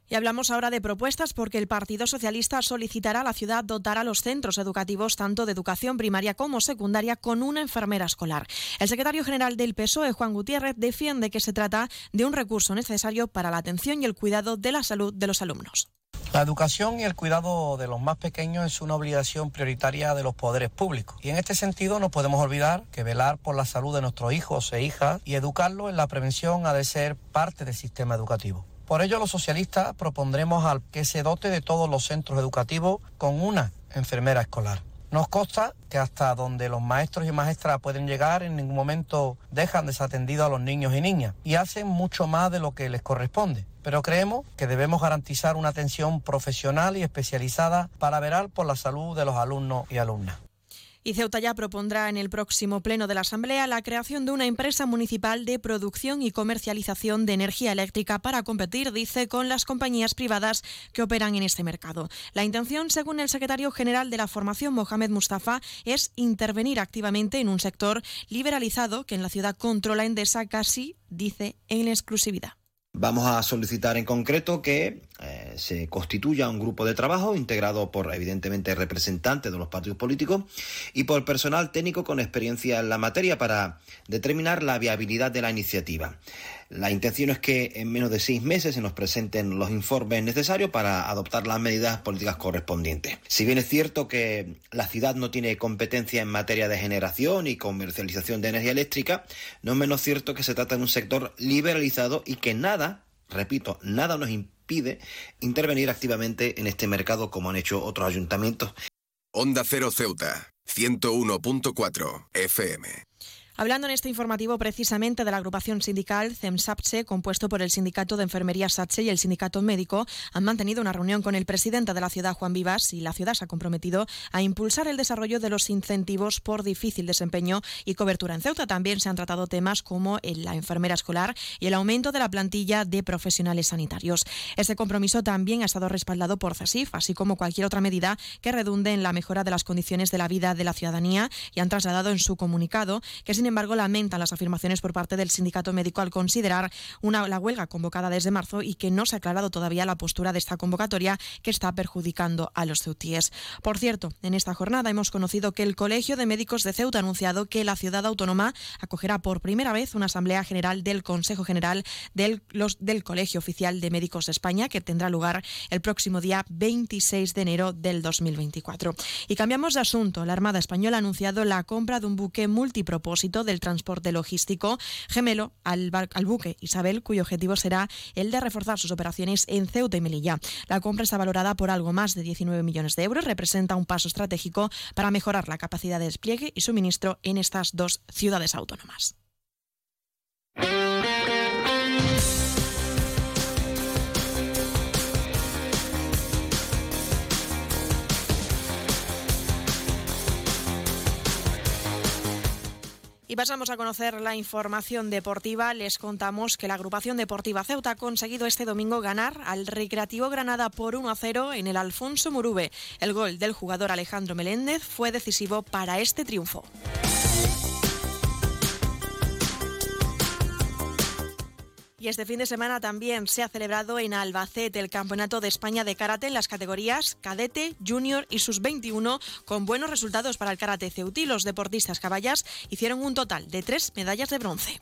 Y hablamos ahora de propuestas porque el Partido Socialista solicitará a la ciudad dotar a los centros educativos tanto de educación primaria como secundaria con una enfermera escolar. El secretario general del PSOE, Juan Gutiérrez, defiende que se trata de un recurso necesario para la atención y el cuidado de la salud de los alumnos. La educación y el cuidado de los más pequeños es una obligación prioritaria de los poderes públicos. Y en este sentido no podemos olvidar que velar por la salud de nuestros hijos e hijas y educarlos en la prevención ha de ser parte del sistema educativo. Por ello los socialistas propondremos que se dote de todos los centros educativos con una enfermera escolar. Nos consta que hasta donde los maestros y maestras pueden llegar en ningún momento dejan desatendido a los niños y niñas y hacen mucho más de lo que les corresponde pero creemos que debemos garantizar una atención profesional y especializada para verar por la salud de los alumnos y alumnas. Y Ceuta ya propondrá en el próximo pleno de la Asamblea la creación de una empresa municipal de producción y comercialización de energía eléctrica para competir, dice, con las compañías privadas que operan en este mercado. La intención, según el secretario general de la formación, Mohamed Mustafa, es intervenir activamente en un sector liberalizado que en la ciudad controla Endesa casi, dice, en exclusividad. Vamos a solicitar en concreto que eh, se constituya un grupo de trabajo integrado por evidentemente representantes de los partidos políticos y por personal técnico con experiencia en la materia para determinar la viabilidad de la iniciativa. La intención es que en menos de seis meses se nos presenten los informes necesarios para adoptar las medidas políticas correspondientes. Si bien es cierto que la ciudad no tiene competencia en materia de generación y comercialización de energía eléctrica, no es menos cierto que se trata de un sector liberalizado y que nada, repito, nada nos impide intervenir activamente en este mercado como han hecho otros ayuntamientos. Onda Cero Ceuta, 101.4 FM. Hablando en este informativo precisamente de la agrupación sindical CEMSAPSE, compuesto por el Sindicato de Enfermería SATSE y el Sindicato Médico, han mantenido una reunión con el presidente de la ciudad, Juan Vivas, y la ciudad se ha comprometido a impulsar el desarrollo de los incentivos por difícil desempeño y cobertura. En Ceuta también se han tratado temas como la enfermera escolar y el aumento de la plantilla de profesionales sanitarios. Este compromiso también ha estado respaldado por CESIF, así como cualquier otra medida que redunde en la mejora de las condiciones de la vida de la ciudadanía y han trasladado en su comunicado que sin embargo, lamentan las afirmaciones por parte del sindicato médico al considerar una, la huelga convocada desde marzo y que no se ha aclarado todavía la postura de esta convocatoria que está perjudicando a los ceutíes. Por cierto, en esta jornada hemos conocido que el Colegio de Médicos de Ceuta ha anunciado que la ciudad autónoma acogerá por primera vez una asamblea general del Consejo General del, los, del Colegio Oficial de Médicos de España que tendrá lugar el próximo día 26 de enero del 2024. Y cambiamos de asunto. La Armada Española ha anunciado la compra de un buque multipropósito del transporte logístico gemelo al, al buque Isabel, cuyo objetivo será el de reforzar sus operaciones en Ceuta y Melilla. La compra está valorada por algo más de 19 millones de euros, representa un paso estratégico para mejorar la capacidad de despliegue y suministro en estas dos ciudades autónomas. Y pasamos a conocer la información deportiva. Les contamos que la agrupación deportiva Ceuta ha conseguido este domingo ganar al Recreativo Granada por 1 a 0 en el Alfonso Murube. El gol del jugador Alejandro Meléndez fue decisivo para este triunfo. Y este fin de semana también se ha celebrado en Albacete el Campeonato de España de Karate en las categorías cadete, junior y sus 21, con buenos resultados para el karate ceutí. Los deportistas caballas hicieron un total de tres medallas de bronce.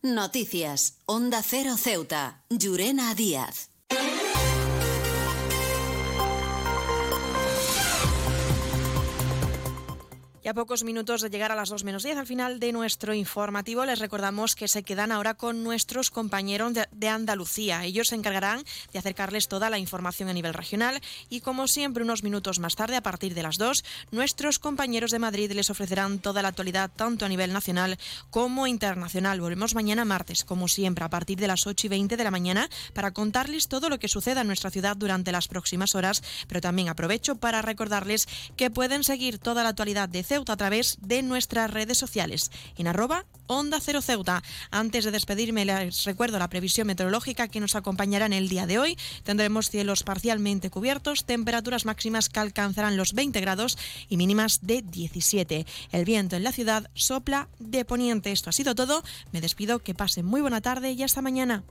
Noticias. Onda Cero Ceuta. Llurena Díaz. Y a pocos minutos de llegar a las 2 menos 10 al final de nuestro informativo, les recordamos que se quedan ahora con nuestros compañeros de, Andalucía. Ellos se encargarán de acercarles toda la información a nivel regional y, como siempre, unos minutos más tarde, a partir de las 2, nuestros compañeros de Madrid les ofrecerán toda la actualidad, tanto a nivel nacional como internacional. Volvemos mañana martes, como siempre, a partir de las 8 y 20 de la mañana, para contarles todo lo que suceda en nuestra ciudad durante las próximas horas, pero también aprovecho para recordarles que pueden seguir toda la actualidad de Ceuta a través de nuestras redes sociales en arroba Onda Cero Ceuta. Antes de despedirme, les recuerdo la previsión meteorológica que nos acompañará en el día de hoy. Tendremos cielos parcialmente cubiertos, temperaturas máximas que alcanzarán los 20 grados y mínimas de 17. El viento en la ciudad sopla de poniente. Esto ha sido todo. Me despido, que pasen muy buena tarde y hasta mañana.